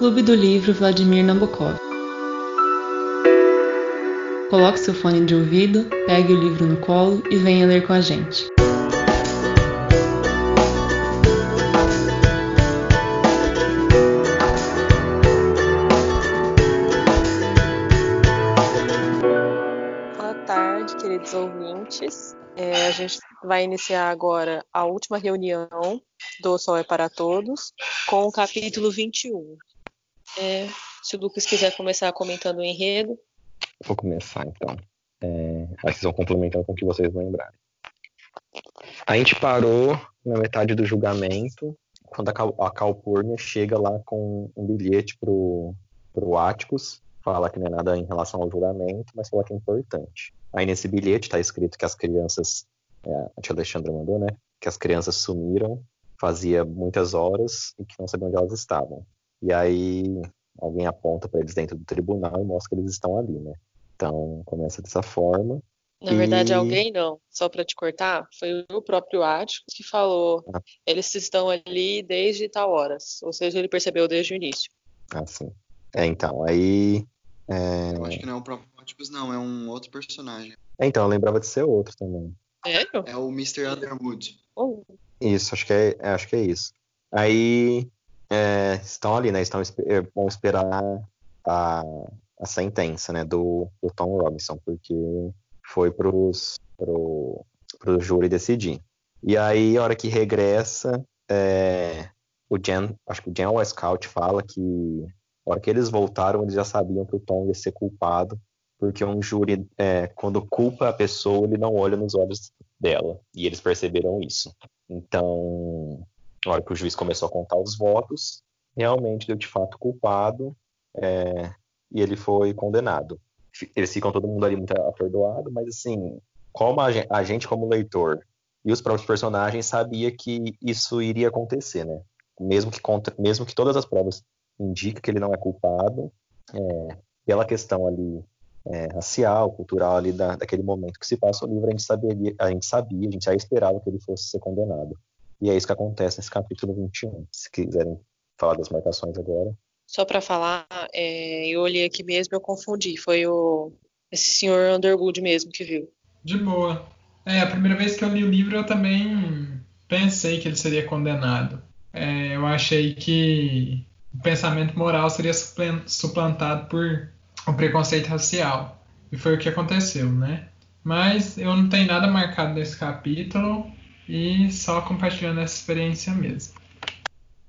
Clube do Livro Vladimir Nabokov. Coloque seu fone de ouvido, pegue o livro no colo e venha ler com a gente. Boa tarde, queridos ouvintes. É, a gente vai iniciar agora a última reunião do Sol é para Todos, com o capítulo 21. É, se o Lucas quiser começar comentando o enredo. Vou começar então. É, aí vocês vão complementando com o que vocês lembrarem. A gente parou na metade do julgamento, quando a, Cal a Calpurnia chega lá com um bilhete pro, pro Atticus, fala que não é nada em relação ao julgamento, mas fala que é importante. Aí nesse bilhete está escrito que as crianças, é, a tia Alexandra mandou, né? Que as crianças sumiram, fazia muitas horas e que não sabiam onde elas estavam. E aí alguém aponta para eles dentro do tribunal e mostra que eles estão ali, né? Então começa dessa forma. Na verdade, alguém não, só para te cortar, foi o próprio Atticus que falou, ah. eles estão ali desde tal horas, ou seja, ele percebeu desde o início. Ah, sim. É, então, aí... É... Eu acho que não é o próprio Atticus, não, é um outro personagem. É, então, eu lembrava de ser outro também. É? É o Mr. Underwood. Oh. Isso, acho que é, acho que é isso. Aí, é, estão ali, né, estão, vão esperar a, a sentença, né, do, do Tom Robinson, porque foi pros, pro, júri decidir. E aí, a hora que regressa, é, o Jen, acho que o Jen Westcott fala que a hora que eles voltaram, eles já sabiam que o Tom ia ser culpado, porque um júri, é, quando culpa a pessoa, ele não olha nos olhos dela. E eles perceberam isso. Então, na hora que o juiz começou a contar os votos, realmente deu de fato culpado é, e ele foi condenado eles ficam todo mundo ali muito atordoado, mas assim, como a gente, a gente, como leitor e os próprios personagens sabia que isso iria acontecer, né? Mesmo que, contra, mesmo que todas as provas indiquem que ele não é culpado, é, pela questão ali é, racial, cultural ali da, daquele momento que se passa o livro, a gente, sabia, a gente sabia, a gente já esperava que ele fosse ser condenado. E é isso que acontece nesse capítulo 21. Se quiserem falar das marcações agora. Só para falar, é, eu olhei aqui mesmo, eu confundi. Foi o esse senhor Underwood mesmo que viu. De boa. É, a primeira vez que eu li o livro eu também pensei que ele seria condenado. É, eu achei que o pensamento moral seria suplantado por o preconceito racial. E foi o que aconteceu, né? Mas eu não tenho nada marcado nesse capítulo e só compartilhando essa experiência mesmo.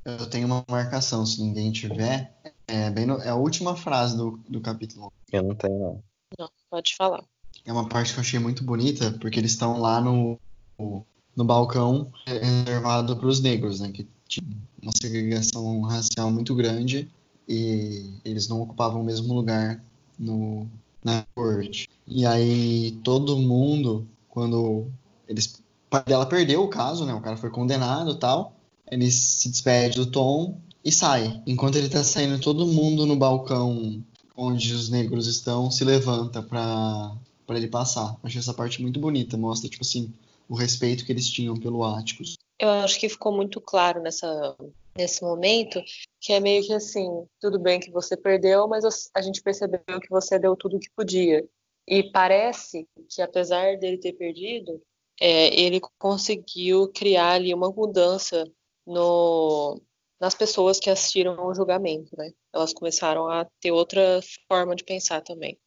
Eu tenho uma marcação, se ninguém tiver. É, bem no, é a última frase do, do capítulo. Eu não tenho, não. Não, pode falar. É uma parte que eu achei muito bonita, porque eles estão lá no, no balcão reservado para os negros, né? Que tinha uma segregação racial muito grande e eles não ocupavam o mesmo lugar no, na corte. E aí todo mundo, quando eles. Pai dela perdeu o caso, né? O cara foi condenado tal ele se despede do Tom e sai. Enquanto ele tá saindo, todo mundo no balcão onde os negros estão se levanta para para ele passar. Achei essa parte muito bonita, mostra tipo assim o respeito que eles tinham pelo Áticos. Eu acho que ficou muito claro nessa nesse momento que é meio que assim, tudo bem que você perdeu, mas a gente percebeu que você deu tudo o que podia. E parece que apesar dele ter perdido, é, ele conseguiu criar ali uma mudança no, nas pessoas que assistiram ao julgamento, né? Elas começaram a ter outra forma de pensar também.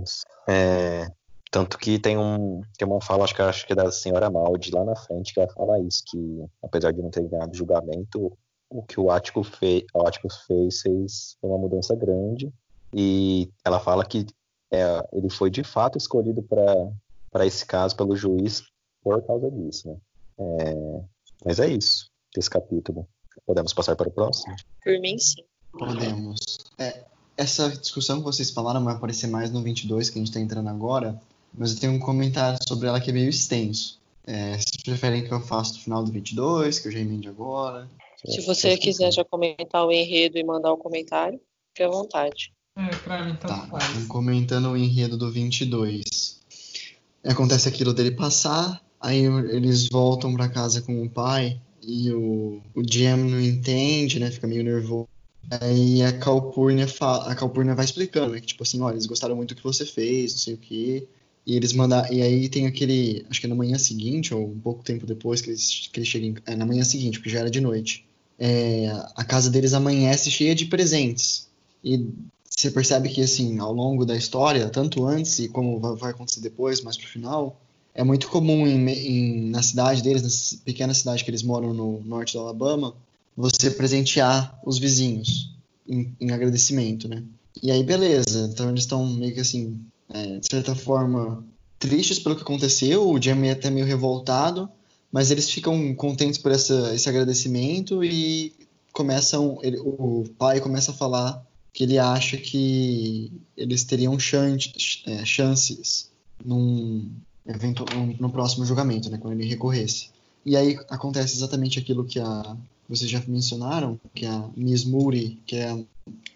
Isso. É, tanto que tem, um, tem uma fala, acho que, acho que é da senhora Maldi lá na frente, que ela fala isso, que apesar de não ter ganhado julgamento, o que o Ático, fez, o Ático fez, fez uma mudança grande. E ela fala que é, ele foi de fato escolhido para esse caso pelo juiz por causa disso, né? É, mas é isso desse capítulo. Podemos passar para o próximo? Por mim, sim. Podemos. É, essa discussão que vocês falaram vai aparecer mais no 22, que a gente está entrando agora, mas eu tenho um comentário sobre ela que é meio extenso. É, vocês preferem que eu faça no final do 22, que eu já emende agora? Se você quiser já comentar o enredo e mandar o comentário, fique à vontade. É, pra mim tá, faz. Comentando o enredo do 22. Acontece aquilo dele passar, aí eles voltam para casa com o pai e o, o GM não entende, né? Fica meio nervoso. Aí a Calpurnia, fala, a Calpurnia vai explicando, né? Tipo assim, olha, eles gostaram muito do que você fez, não sei o quê. E eles mandam. E aí tem aquele. Acho que é na manhã seguinte, ou um pouco tempo depois que eles, que eles chegam. É na manhã seguinte, porque já era de noite. É, a casa deles amanhece cheia de presentes. E você percebe que, assim, ao longo da história, tanto antes e como vai acontecer depois, mais pro final, é muito comum em, em, na cidade deles, nessa pequena cidade que eles moram no norte do Alabama, você presentear os vizinhos em, em agradecimento, né? E aí, beleza. Então eles estão meio que assim, é, de certa forma, tristes pelo que aconteceu. O Jamie é até meio revoltado, mas eles ficam contentes por essa, esse agradecimento e começam. Ele, o pai começa a falar que ele acha que eles teriam chance, é, chances num, no próximo julgamento, né, quando ele recorresse. E aí acontece exatamente aquilo que a vocês já mencionaram, que a Miss Moody, que é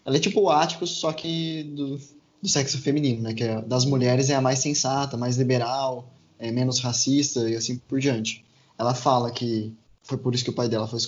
ela é tipo o Áticos, só que do, do sexo feminino, né, que é, das mulheres é a mais sensata, mais liberal, é menos racista e assim por diante. Ela fala que foi por isso que o pai dela foi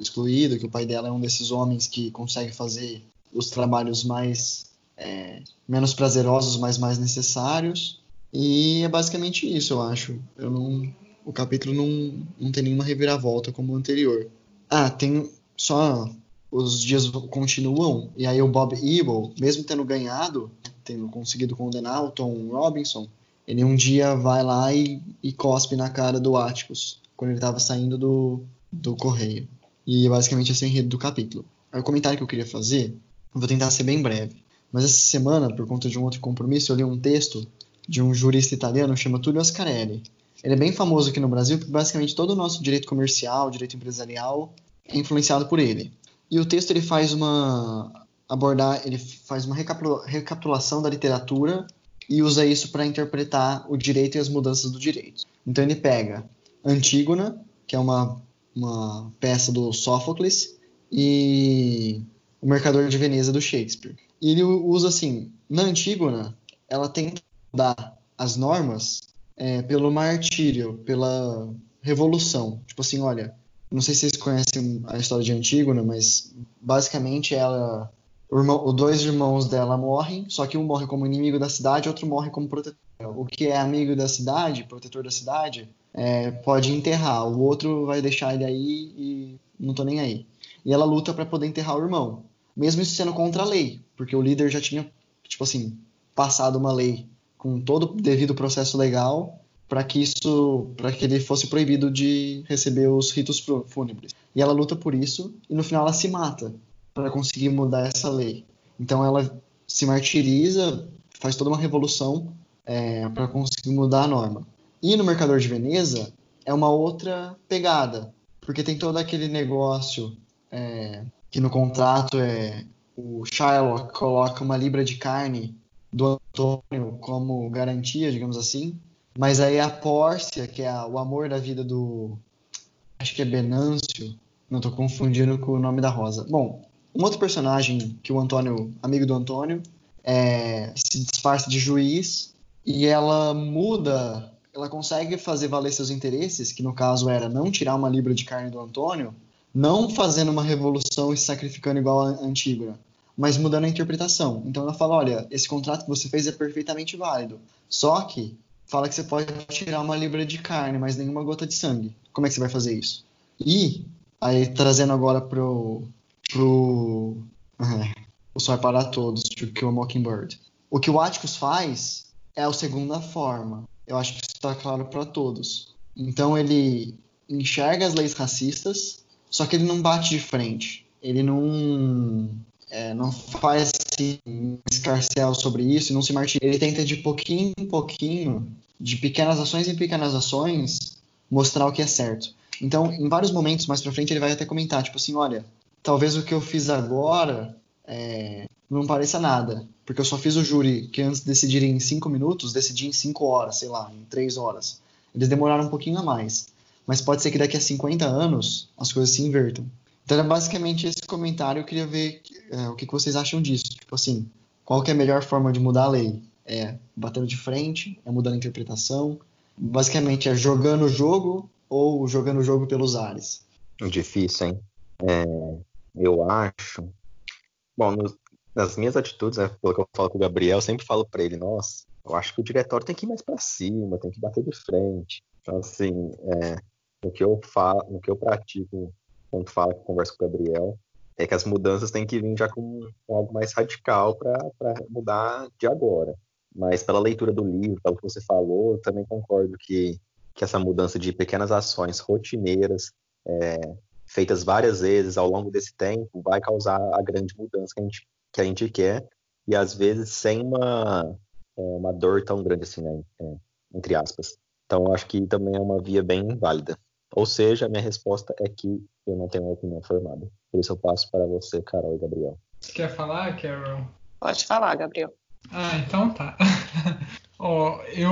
excluído, que o pai dela é um desses homens que consegue fazer os trabalhos mais é, menos prazerosos, mas mais necessários. E é basicamente isso, eu acho. Eu não, o capítulo não, não tem nenhuma reviravolta como o anterior. Ah, tem só os dias continuam e aí o Bob Ebel, mesmo tendo ganhado, tendo conseguido condenar o Tom Robinson, ele um dia vai lá e, e cospe na cara do Atticus quando ele estava saindo do, do correio. E basicamente esse é o enredo do capítulo. Aí o comentário que eu queria fazer Vou tentar ser bem breve. Mas essa semana, por conta de um outro compromisso, eu li um texto de um jurista italiano chamado Tullio Ascarelli. Ele é bem famoso aqui no Brasil porque basicamente todo o nosso direito comercial, direito empresarial é influenciado por ele. E o texto ele faz uma abordar, ele faz uma recapitulação da literatura e usa isso para interpretar o direito e as mudanças do direito. Então ele pega Antígona, que é uma, uma peça do Sófocles, e o Mercador de Veneza do Shakespeare. E ele usa assim, na Antígona, ela tenta dar as normas é, pelo martírio, pela revolução. Tipo assim, olha, não sei se vocês conhecem a história de Antígona, mas basicamente ela, os dois irmãos dela morrem, só que um morre como inimigo da cidade, outro morre como protetor. O que é amigo da cidade, protetor da cidade, é, pode enterrar. O outro vai deixar ele aí e não tô nem aí. E ela luta para poder enterrar o irmão mesmo isso sendo contra a lei, porque o líder já tinha, tipo assim, passado uma lei com todo o devido processo legal para que isso, para que ele fosse proibido de receber os ritos fúnebres. E ela luta por isso e no final ela se mata para conseguir mudar essa lei. Então ela se martiriza, faz toda uma revolução é, para conseguir mudar a norma. E no Mercador de Veneza é uma outra pegada, porque tem todo aquele negócio é, que no contrato é o Shylock coloca uma libra de carne do Antônio como garantia, digamos assim. Mas aí a Pórcia, que é a, o amor da vida do. Acho que é Benâncio. Não estou confundindo com o nome da Rosa. Bom, um outro personagem que o Antônio, amigo do Antônio, é, se disfarça de juiz e ela muda, ela consegue fazer valer seus interesses, que no caso era não tirar uma libra de carne do Antônio, não fazendo uma revolução e se sacrificando igual a Antígona, mas mudando a interpretação. Então ela fala: olha, esse contrato que você fez é perfeitamente válido. Só que fala que você pode tirar uma libra de carne, mas nenhuma gota de sangue. Como é que você vai fazer isso? E aí trazendo agora pro pro é, o Só é para Todos, de Kill a Mockingbird. O que o Atticus faz é a segunda forma. Eu acho que isso está claro para todos. Então ele enxerga as leis racistas só que ele não bate de frente. Ele não, é, não faz um escarcel sobre isso, não se martiriza. Ele tenta de pouquinho em pouquinho, de pequenas ações em pequenas ações, mostrar o que é certo. Então, em vários momentos mais pra frente, ele vai até comentar, tipo assim, olha, talvez o que eu fiz agora é, não pareça nada, porque eu só fiz o júri que antes de decidir em cinco minutos, decidi em cinco horas, sei lá, em três horas. Eles demoraram um pouquinho a mais mas pode ser que daqui a 50 anos as coisas se invertam. Então é basicamente esse comentário, eu queria ver é, o que, que vocês acham disso. Tipo assim, qual que é a melhor forma de mudar a lei? É batendo de frente? É mudando a interpretação? Basicamente é jogando o jogo ou jogando o jogo pelos ares? Difícil, hein? É, eu acho Bom, no, nas minhas atitudes, né, pelo que eu falo com o Gabriel, eu sempre falo para ele, nossa, eu acho que o diretório tem que ir mais para cima, tem que bater de frente. Então, assim, é, no que eu falo, no que eu pratico quando falo, converso com o Gabriel, é que as mudanças têm que vir já com, com algo mais radical para mudar de agora. Mas pela leitura do livro, pelo que você falou, eu também concordo que, que essa mudança de pequenas ações rotineiras, é, feitas várias vezes ao longo desse tempo, vai causar a grande mudança que a gente, que a gente quer, e às vezes sem uma, é, uma dor tão grande assim, né, é, entre aspas. Então, acho que também é uma via bem válida. Ou seja, a minha resposta é que eu não tenho uma opinião formada. Por isso eu passo para você, Carol e Gabriel. Você quer falar, Carol? Pode falar, Gabriel. Ah, então tá. Ó, eu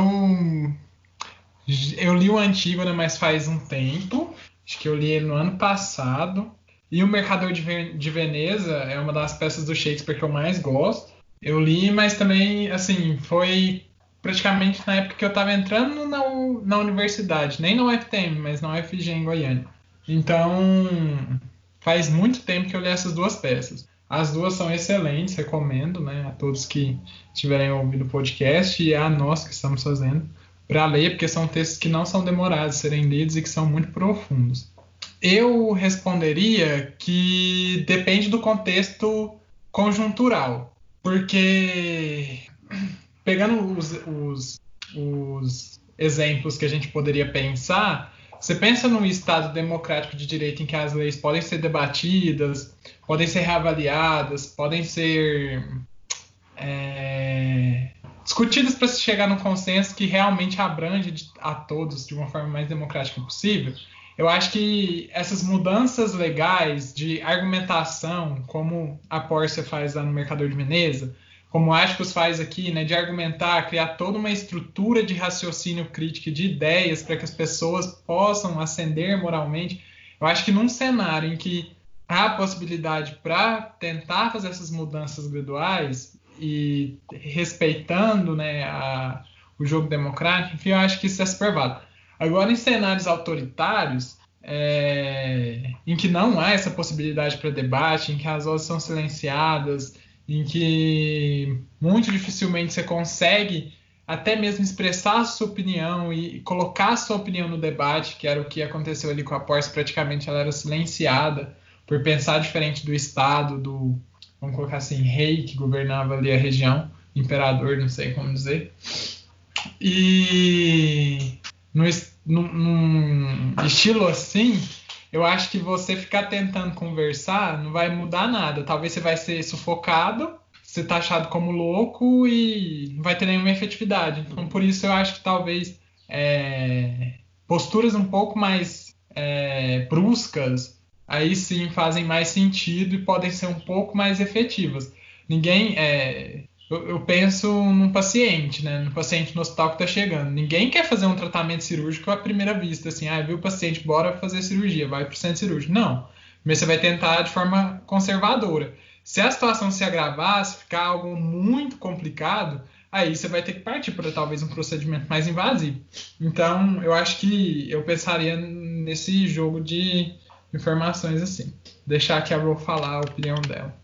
eu li o Antígona, né, mas faz um tempo. Acho que eu li ele no ano passado. E o Mercador de, de Veneza é uma das peças do Shakespeare que eu mais gosto. Eu li, mas também, assim, foi praticamente na época que eu estava entrando na, na universidade, nem na UFTM, mas na UFG em Goiânia. Então, faz muito tempo que eu li essas duas peças. As duas são excelentes, recomendo né, a todos que tiverem ouvido o podcast e a nós que estamos fazendo para ler, porque são textos que não são demorados de serem lidos e que são muito profundos. Eu responderia que depende do contexto conjuntural, porque pegando os, os, os exemplos que a gente poderia pensar, você pensa num Estado democrático de direito em que as leis podem ser debatidas, podem ser reavaliadas, podem ser é, discutidas para se chegar num consenso que realmente abrange a todos de uma forma mais democrática possível. Eu acho que essas mudanças legais de argumentação, como a Porsche faz lá no Mercador de Veneza, como o Ascos faz aqui, né, de argumentar, criar toda uma estrutura de raciocínio crítico de ideias para que as pessoas possam ascender moralmente. Eu acho que num cenário em que há possibilidade para tentar fazer essas mudanças graduais e respeitando né, a, o jogo democrático, enfim, eu acho que isso é super válido. Agora, em cenários autoritários, é, em que não há essa possibilidade para debate, em que as vozes são silenciadas, em que muito dificilmente você consegue até mesmo expressar a sua opinião e colocar a sua opinião no debate, que era o que aconteceu ali com a Porsche, praticamente ela era silenciada por pensar diferente do Estado, do, vamos colocar assim, rei que governava ali a região, imperador, não sei como dizer. E num, num estilo assim, eu acho que você ficar tentando conversar não vai mudar nada. Talvez você vai ser sufocado, ser taxado como louco e não vai ter nenhuma efetividade. Então, por isso, eu acho que talvez é, posturas um pouco mais é, bruscas aí sim fazem mais sentido e podem ser um pouco mais efetivas. Ninguém. É, eu, penso num paciente, né? No paciente no hospital que está chegando. Ninguém quer fazer um tratamento cirúrgico à primeira vista, assim, ah, viu o paciente, bora fazer cirurgia, vai para o centro cirúrgico. Não. Mas você vai tentar de forma conservadora. Se a situação se agravar, se ficar algo muito complicado, aí você vai ter que partir para talvez um procedimento mais invasivo. Então, eu acho que eu pensaria nesse jogo de informações assim. Deixar aqui a Ro falar a opinião dela.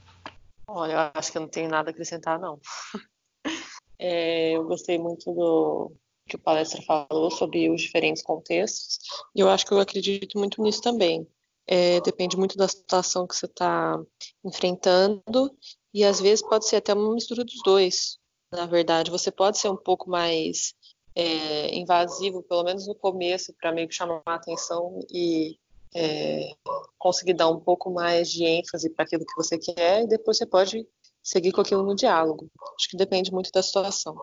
Olha, eu acho que eu não tenho nada a acrescentar, não. é, eu gostei muito do que o palestra falou sobre os diferentes contextos, e eu acho que eu acredito muito nisso também. É, depende muito da situação que você está enfrentando, e às vezes pode ser até uma mistura dos dois. Na verdade, você pode ser um pouco mais é, invasivo, pelo menos no começo, para meio que chamar a atenção e é, conseguir dar um pouco mais de ênfase para aquilo que você quer e depois você pode seguir com aquilo no diálogo. Acho que depende muito da situação.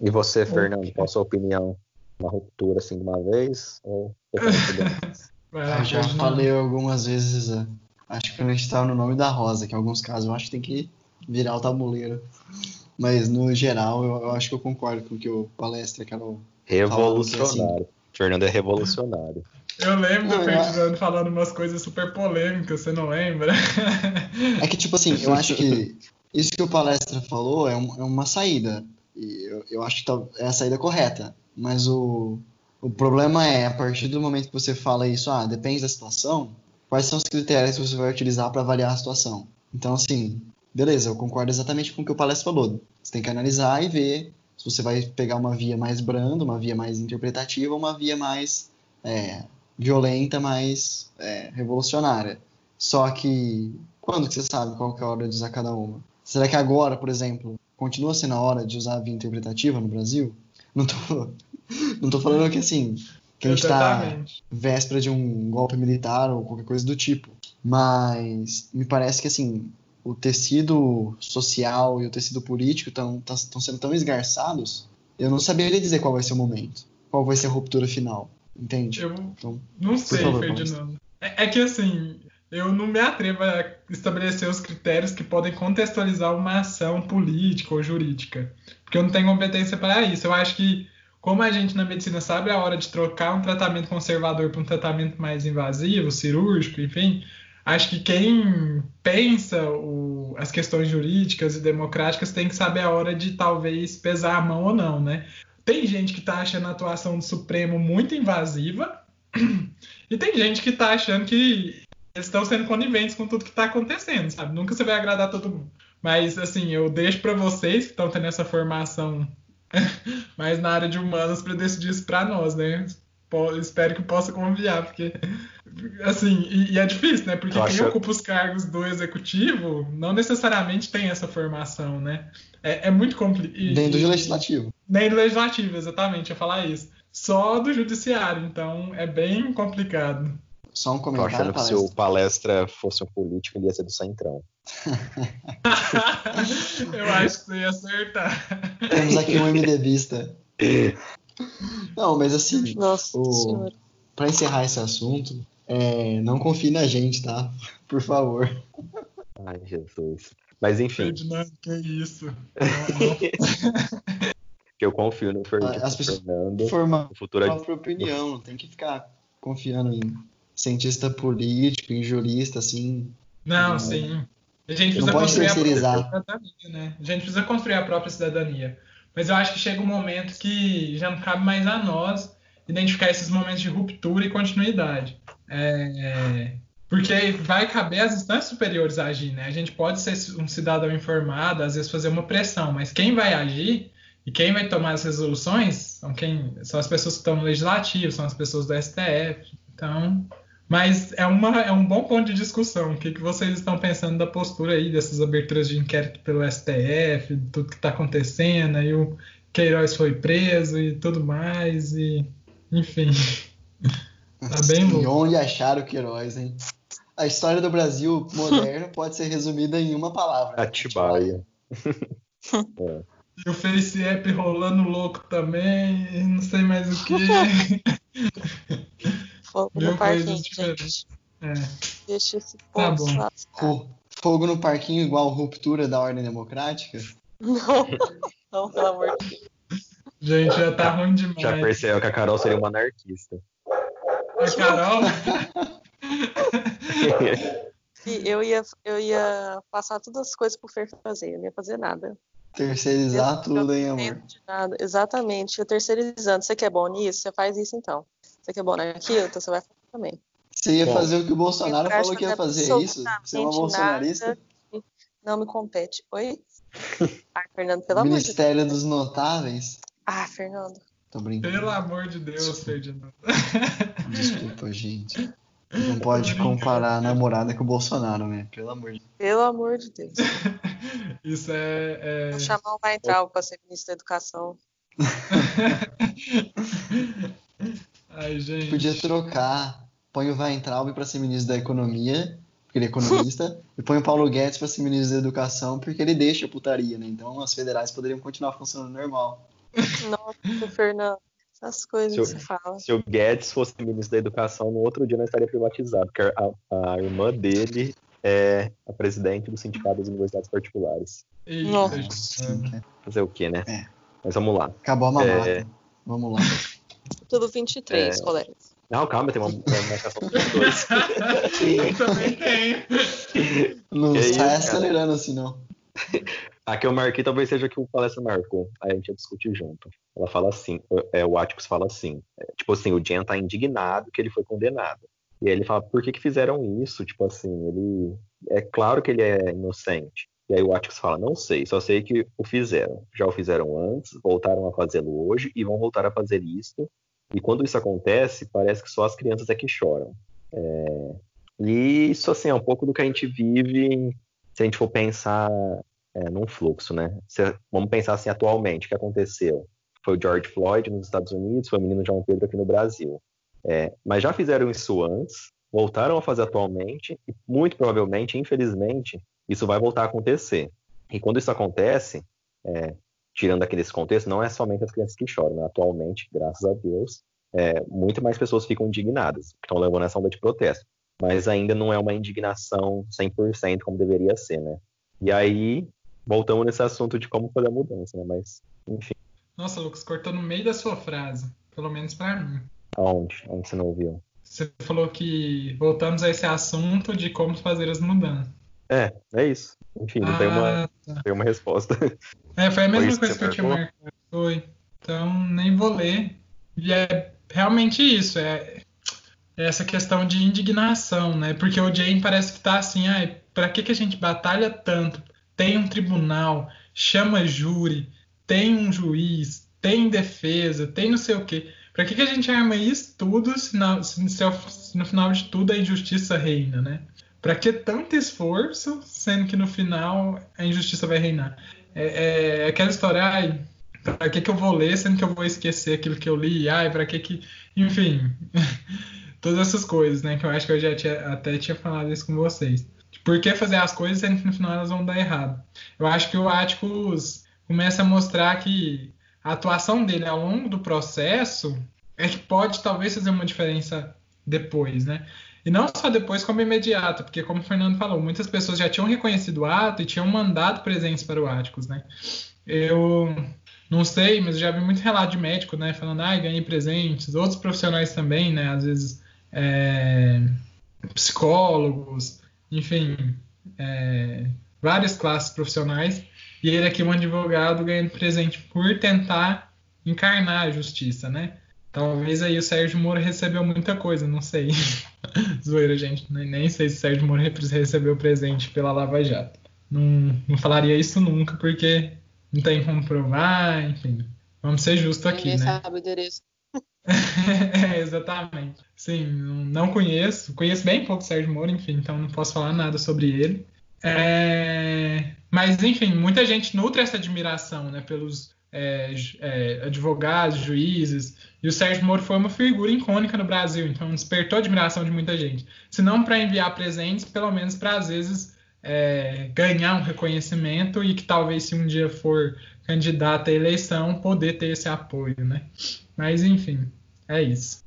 E você, Fernando, qual a sua opinião? Uma ruptura assim de uma vez? Ou eu já falei algumas vezes, é, acho que a gente está no nome da Rosa, que em alguns casos eu acho que tem que virar o tabuleiro. Mas no geral, eu, eu acho que eu concordo com o que o palestra, Carol. Revolucionário. Assim, Fernando é revolucionário. Eu lembro do Ferdinando falando umas coisas super polêmicas, você não lembra? É que, tipo assim, eu acho que isso que o palestra falou é, um, é uma saída. E eu, eu acho que tá, é a saída correta. Mas o, o problema é, a partir do momento que você fala isso, ah, depende da situação, quais são os critérios que você vai utilizar para avaliar a situação? Então, assim, beleza, eu concordo exatamente com o que o palestra falou. Você tem que analisar e ver se você vai pegar uma via mais branda, uma via mais interpretativa, uma via mais é, violenta, mais é, revolucionária. Só que quando que você sabe qual que é a hora de usar cada uma? Será que agora, por exemplo, continua sendo a hora de usar a via interpretativa no Brasil? Não tô, não tô falando que assim, que a gente está véspera de um golpe militar ou qualquer coisa do tipo. Mas me parece que assim, o tecido social e o tecido político estão sendo tão esgarçados, eu não saberia dizer qual vai ser o momento, qual vai ser a ruptura final, entende? Eu então, não sei, favor, Ferdinando. É, é, que assim, eu não me atrevo a estabelecer os critérios que podem contextualizar uma ação política ou jurídica, porque eu não tenho competência para isso. Eu acho que como a gente na medicina sabe a hora de trocar um tratamento conservador para um tratamento mais invasivo, cirúrgico, enfim, acho que quem pensa o, as questões jurídicas e democráticas tem que saber a hora de talvez pesar a mão ou não, né? Tem gente que está achando a atuação do Supremo muito invasiva e tem gente que está achando que eles estão sendo coniventes com tudo que está acontecendo, sabe? Nunca você vai agradar todo mundo. Mas, assim, eu deixo para vocês que estão tendo essa formação mais na área de humanas para decidir isso para nós, né? Espero que possa confiar, porque assim, e, e, é difícil, né? Porque quem ocupa os cargos do executivo não necessariamente tem essa formação, né? É, é muito complicado. Nem do legislativo. Nem do legislativo, exatamente, ia falar isso. Só do judiciário, então é bem complicado. Só um comentário. Tô achando que se o palestra fosse um político, ele ia ser do Centrão. Eu acho que você ia acertar. Temos aqui um MDBista. Não, mas assim, Nossa o... para encerrar esse assunto, é, não confie na gente, tá? Por favor. Ai, Jesus. Mas enfim. Ferdinando, que isso? que eu confio no Fernando. As pessoas formam a própria opinião, não tem que ficar confiando em cientista político, em jurista, assim. Não, sim. A gente precisa construir a própria cidadania, né? A gente precisa construir a própria cidadania. Mas eu acho que chega um momento que já não cabe mais a nós identificar esses momentos de ruptura e continuidade. É, porque vai caber às instâncias superiores agir, né? A gente pode ser um cidadão informado, às vezes fazer uma pressão, mas quem vai agir e quem vai tomar as resoluções são, quem, são as pessoas que estão no legislativo, são as pessoas do STF. Então, mas é, uma, é um bom ponto de discussão. O que, que vocês estão pensando da postura aí, dessas aberturas de inquérito pelo STF, de tudo que está acontecendo, aí o Queiroz foi preso e tudo mais, e enfim. tá bem louco. E onde acharam o Queiroz, hein? A história do Brasil moderno pode ser resumida em uma palavra. Atibaia. é. E o Face App rolando louco também, não sei mais o que. Fogo Meu no parquinho, gente. É. Deixa esse tá povo tá Fogo no parquinho igual ruptura da ordem democrática? Não, não, pelo amor de Deus. Gente, já tá ruim demais. Já percebeu que a Carol seria uma anarquista. A Carol? eu ia, eu ia passar todas as coisas pro Fer fazer, eu não ia fazer nada. Terceirizar eu, tudo, hein, amor? Nada. Exatamente, eu terceirizando. Você que é bom nisso, você faz isso então. Você que é bom naquilo, então você vai fazer também. Você ia bom. fazer o que o Bolsonaro falou que ia fazer, é isso? Você é uma bolsonarista? Não me compete. Oi? Ah, Fernando, pelo amor de Deus. Ministério dos Notáveis? Ah, Fernando. Tô brincando. Pelo amor de Deus, Ferdinando. Desculpa, gente. Não pode comparar a namorada com o Bolsonaro, né? Pelo amor de Deus. Pelo amor de Deus. Isso é. é... Vou chamar o Weintraub para ser ministro da Educação. Ai, gente. Podia trocar. Põe o Weintraub para ser ministro da Economia, porque ele é economista, e põe o Paulo Guedes para ser ministro da Educação, porque ele deixa a putaria, né? Então as federais poderiam continuar funcionando normal. Nossa, Fernando. Essas coisas se que você fala. Se o Guedes fosse ministro da Educação, no outro dia não estaria privatizado, porque a, a irmã dele é a presidente do Sindicato das Universidades Particulares. Nossa. Fazer o quê, né? É. Mas vamos lá. Acabou a mamata. É... Vamos lá. Tudo 23, é... colegas. Não, calma, tem uma, marcação dos dois. Também tem. Não que sai isso, acelerando assim, não. A que eu marquei talvez seja a que o palestra marcou. Aí a gente ia discutir junto. Ela fala assim, é, o Atticus fala assim, é, tipo assim, o Jen tá indignado que ele foi condenado. E aí ele fala, por que que fizeram isso? Tipo assim, ele... É claro que ele é inocente. E aí o Atticus fala, não sei, só sei que o fizeram. Já o fizeram antes, voltaram a fazê-lo hoje e vão voltar a fazer isso. E quando isso acontece, parece que só as crianças é que choram. É... E isso, assim, é um pouco do que a gente vive se a gente for pensar é, num fluxo, né? Se, vamos pensar assim atualmente, o que aconteceu? Foi o George Floyd nos Estados Unidos, foi o menino João Pedro aqui no Brasil. É, mas já fizeram isso antes, voltaram a fazer atualmente, e muito provavelmente, infelizmente, isso vai voltar a acontecer. E quando isso acontece, é, tirando aqueles contextos, não é somente as crianças que choram, né? Atualmente, graças a Deus, é, muito mais pessoas ficam indignadas, estão levando essa onda de protesto. Mas ainda não é uma indignação 100% como deveria ser, né? E aí, voltamos nesse assunto de como fazer a mudança, né? Mas, enfim. Nossa, Lucas, cortou no meio da sua frase, pelo menos para mim. Aonde? Onde você não ouviu? Você falou que voltamos a esse assunto de como fazer as mudanças. É, é isso. Enfim, não ah, tem, uma, tá. tem uma resposta. É, foi a mesma foi coisa que, que eu tinha marcado. Foi. Então, nem vou ler. E é realmente isso. É, é essa questão de indignação, né? Porque o Jane parece que tá assim, ai, pra que, que a gente batalha tanto? Tem um tribunal, chama júri, tem um juiz, tem defesa, tem não sei o quê. Pra que, que a gente arma isso tudo se, na, se, se no final de tudo a injustiça reina, né? Pra que tanto esforço, sendo que no final a injustiça vai reinar? É, é, aquela história, ai, pra que, que eu vou ler, sendo que eu vou esquecer aquilo que eu li? Ai, pra que que. Enfim. todas essas coisas, né? Que eu acho que eu já tinha, até tinha falado isso com vocês. Por que fazer as coisas sendo que no final elas vão dar errado? Eu acho que o Atticus começa a mostrar que a atuação dele ao longo do processo é que pode talvez fazer uma diferença depois, né? E não só depois, como imediato, porque como o Fernando falou, muitas pessoas já tinham reconhecido o ato e tinham mandado presentes para o Atticus, né? Eu não sei, mas já vi muito relato de médico, né, falando, ah, ganhei presentes, outros profissionais também, né, às vezes é, psicólogos, enfim, é, várias classes profissionais, e ele aqui, um advogado, ganhando presente por tentar encarnar a justiça, né? Talvez aí o Sérgio Moro recebeu muita coisa, não sei. Zoeira, gente. Nem sei se o Sérgio Moro recebeu presente pela Lava Jato. Não, não falaria isso nunca, porque não tem como provar, enfim. Vamos ser justos aqui, Ninguém né? sabe o endereço. é, exatamente. Sim, não conheço. Conheço bem pouco o Sérgio Moro, enfim, então não posso falar nada sobre ele. É... Mas, enfim, muita gente nutre essa admiração né, pelos é, é, advogados, juízes. E o Sérgio Moro foi uma figura icônica no Brasil, então despertou a admiração de muita gente. Se não para enviar presentes, pelo menos para, às vezes, é, ganhar um reconhecimento e que talvez, se um dia for candidato à eleição, poder ter esse apoio, né? Mas, enfim, é isso.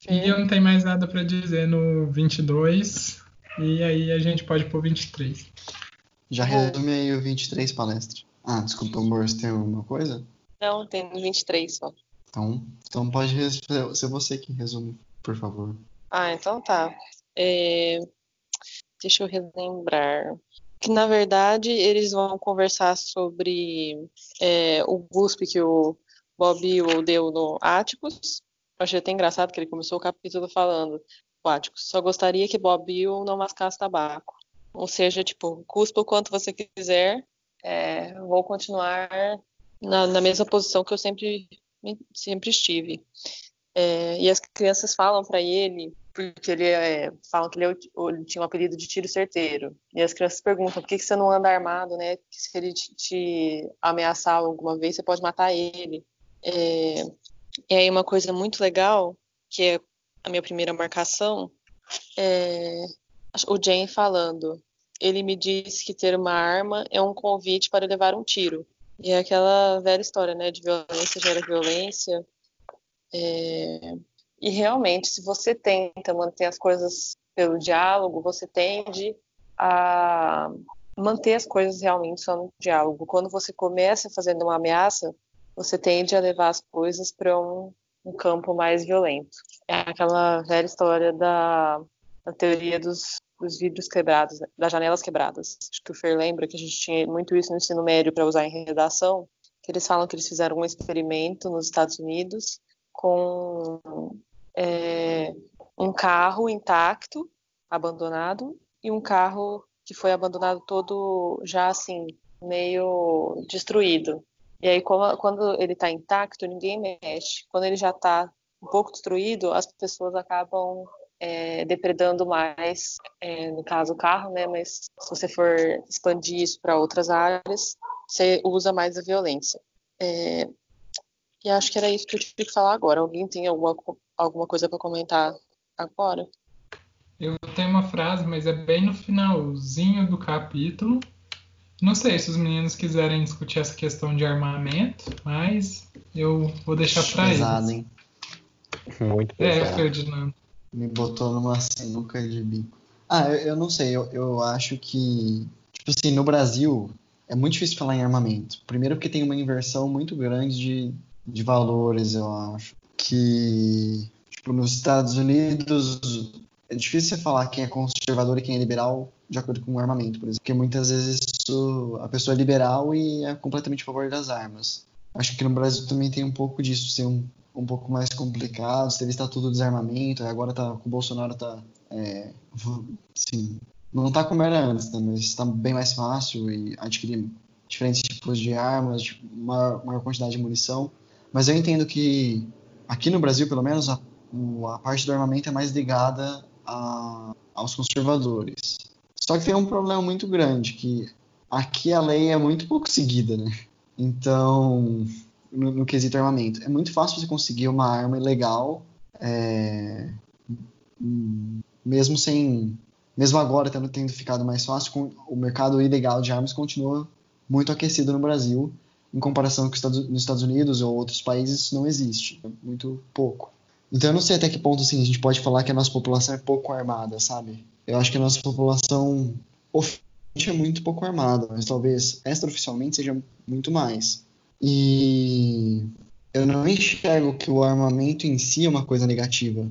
Sim. E eu não tenho mais nada para dizer no 22, e aí a gente pode pôr 23. Já resume aí o 23 palestra. Ah, desculpa, amor, você tem alguma coisa? Não, tem 23 só. Então, então pode ser você que resume, por favor. Ah, então tá. É... Deixa eu relembrar. Que na verdade eles vão conversar sobre é, o GUSP que o Bob deu no Áticos. Achei até engraçado que ele começou o capítulo falando: o Áticos só gostaria que Bob não mascasse tabaco. Ou seja, tipo, cuspa o quanto você quiser, é, vou continuar na, na, mesma posição que eu sempre, sempre estive. É, e as crianças falam para ele, porque ele é, falam que ele, é ele, tinha um apelido de tiro certeiro. E as crianças perguntam por que, que você não anda armado, né? Porque se ele te, te, ameaçar alguma vez, você pode matar ele. É, e aí uma coisa muito legal, que é a minha primeira marcação, é o Jane falando ele me disse que ter uma arma é um convite para levar um tiro. E é aquela velha história, né? De violência gera violência. É... E realmente, se você tenta manter as coisas pelo diálogo, você tende a manter as coisas realmente só no diálogo. Quando você começa fazendo uma ameaça, você tende a levar as coisas para um, um, campo mais violento. É aquela velha história da, da teoria dos dos vidros quebrados, das janelas quebradas. Acho que o Fer lembra que a gente tinha muito isso no ensino médio para usar em redação, que eles falam que eles fizeram um experimento nos Estados Unidos com é, um carro intacto, abandonado, e um carro que foi abandonado todo já assim, meio destruído. E aí, quando ele está intacto, ninguém mexe. Quando ele já está um pouco destruído, as pessoas acabam é, depredando mais, é, no caso o carro, né? Mas se você for expandir isso para outras áreas, você usa mais a violência. É, e acho que era isso que eu tive que falar agora. Alguém tem alguma, alguma coisa para comentar agora? Eu tenho uma frase, mas é bem no finalzinho do capítulo. Não sei se os meninos quiserem discutir essa questão de armamento, mas eu vou deixar para eles. Hein? Muito é, pesado. É, Ferdinando. Me botou numa sinuca de bico. Ah, eu, eu não sei, eu, eu acho que, tipo assim, no Brasil é muito difícil falar em armamento. Primeiro porque tem uma inversão muito grande de, de valores, eu acho. Que, tipo, nos Estados Unidos é difícil você falar quem é conservador e quem é liberal de acordo com o armamento, por exemplo. Porque muitas vezes isso, a pessoa é liberal e é completamente a favor das armas. Acho que no Brasil também tem um pouco disso, ser um, um pouco mais complicado, teve estatuto de desarmamento, agora tá, o Bolsonaro tá, é, assim, não tá como era antes, né, mas está bem mais fácil e adquirir diferentes tipos de armas, maior, maior quantidade de munição. Mas eu entendo que aqui no Brasil, pelo menos, a, a parte do armamento é mais ligada a, aos conservadores. Só que tem um problema muito grande, que aqui a lei é muito pouco seguida, né? Então, no, no quesito armamento, é muito fácil você conseguir uma arma ilegal, é, mesmo sem, mesmo agora tendo, tendo ficado mais fácil, com, o mercado ilegal de armas continua muito aquecido no Brasil, em comparação com os Estados, nos Estados Unidos ou outros países, isso não existe, é muito pouco. Então eu não sei até que ponto assim, a gente pode falar que a nossa população é pouco armada, sabe? Eu acho que a nossa população é muito pouco armada, mas talvez extraoficialmente seja muito mais. E eu não enxergo que o armamento em si é uma coisa negativa.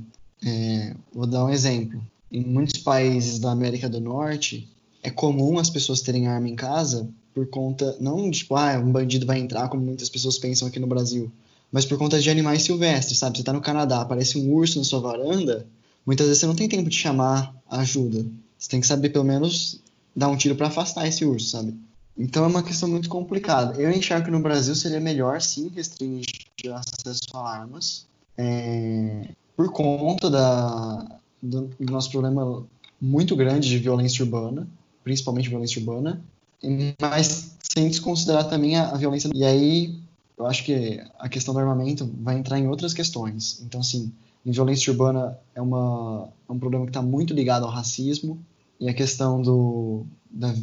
É, vou dar um exemplo. Em muitos países da América do Norte, é comum as pessoas terem arma em casa por conta, não tipo, ah, um bandido vai entrar, como muitas pessoas pensam aqui no Brasil, mas por conta de animais silvestres, sabe? Você está no Canadá, aparece um urso na sua varanda, muitas vezes você não tem tempo de chamar ajuda. Você tem que saber pelo menos dar um tiro para afastar esse urso, sabe? Então é uma questão muito complicada. Eu enxergo que no Brasil seria melhor sim restringir acesso a armas, é, por conta da, do, do nosso problema muito grande de violência urbana, principalmente violência urbana, mas sem desconsiderar também a, a violência. E aí eu acho que a questão do armamento vai entrar em outras questões. Então, assim, violência urbana é, uma, é um problema que está muito ligado ao racismo e a questão do, da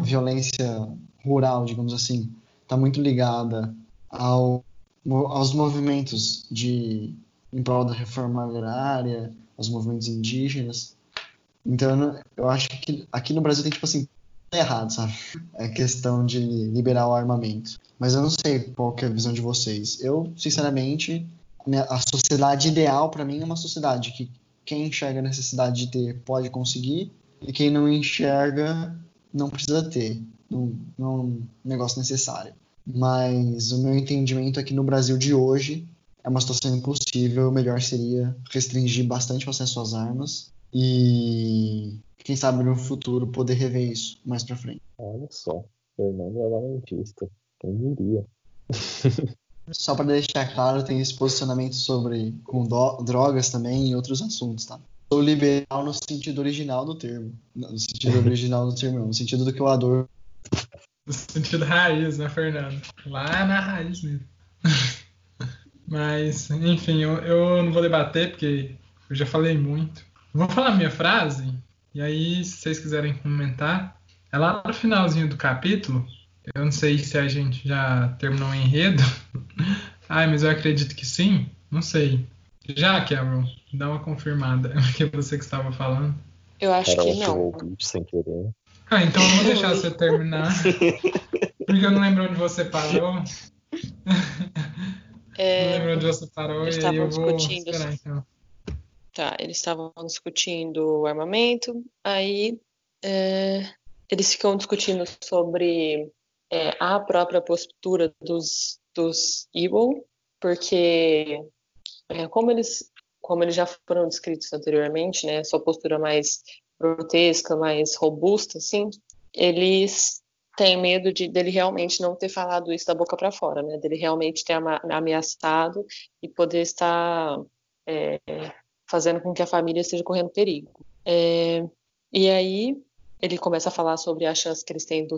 violência rural, digamos assim, está muito ligada ao, aos movimentos de em prol da reforma agrária, aos movimentos indígenas. Então, eu acho que aqui no Brasil tem tipo assim errado, sabe? É questão de liberar o armamento. Mas eu não sei qual é a visão de vocês. Eu, sinceramente, a sociedade ideal para mim é uma sociedade que quem enxerga a necessidade de ter pode conseguir e quem não enxerga não precisa ter. Não, não é um negócio necessário. Mas o meu entendimento é que no Brasil de hoje é uma situação impossível. O melhor seria restringir bastante o acesso às armas e quem sabe no futuro poder rever isso mais pra frente. Olha só, Fernando é lamentista. Quem diria? Só para deixar claro, tem esse posicionamento sobre com drogas também e outros assuntos, tá? Sou liberal no sentido original do termo. No sentido original do termo, no sentido do que eu adoro. No sentido raiz, né, Fernando? Lá na raiz mesmo. Mas, enfim, eu, eu não vou debater porque eu já falei muito. Vou falar minha frase e aí, se vocês quiserem comentar, é lá no finalzinho do capítulo. Eu não sei se a gente já terminou o enredo. Ai, mas eu acredito que sim. Não sei. Já, Cameron, dá uma confirmada, porque é você que estava falando. Eu acho que não. Sem querer. Ah, então eu vou deixar você terminar. porque eu não lembro onde você parou. É, não lembro onde você parou e eu vou esperar então. Tá, eles estavam discutindo o armamento, aí é, eles ficam discutindo sobre é, a própria postura dos, dos Evil, porque é, como eles como eles já foram descritos anteriormente, né, sua postura mais grotesca, mais robusta, assim, eles têm medo de dele realmente não ter falado isso da boca para fora, né? Dele realmente ter ameaçado e poder estar é, fazendo com que a família esteja correndo perigo. É, e aí ele começa a falar sobre a chance que eles têm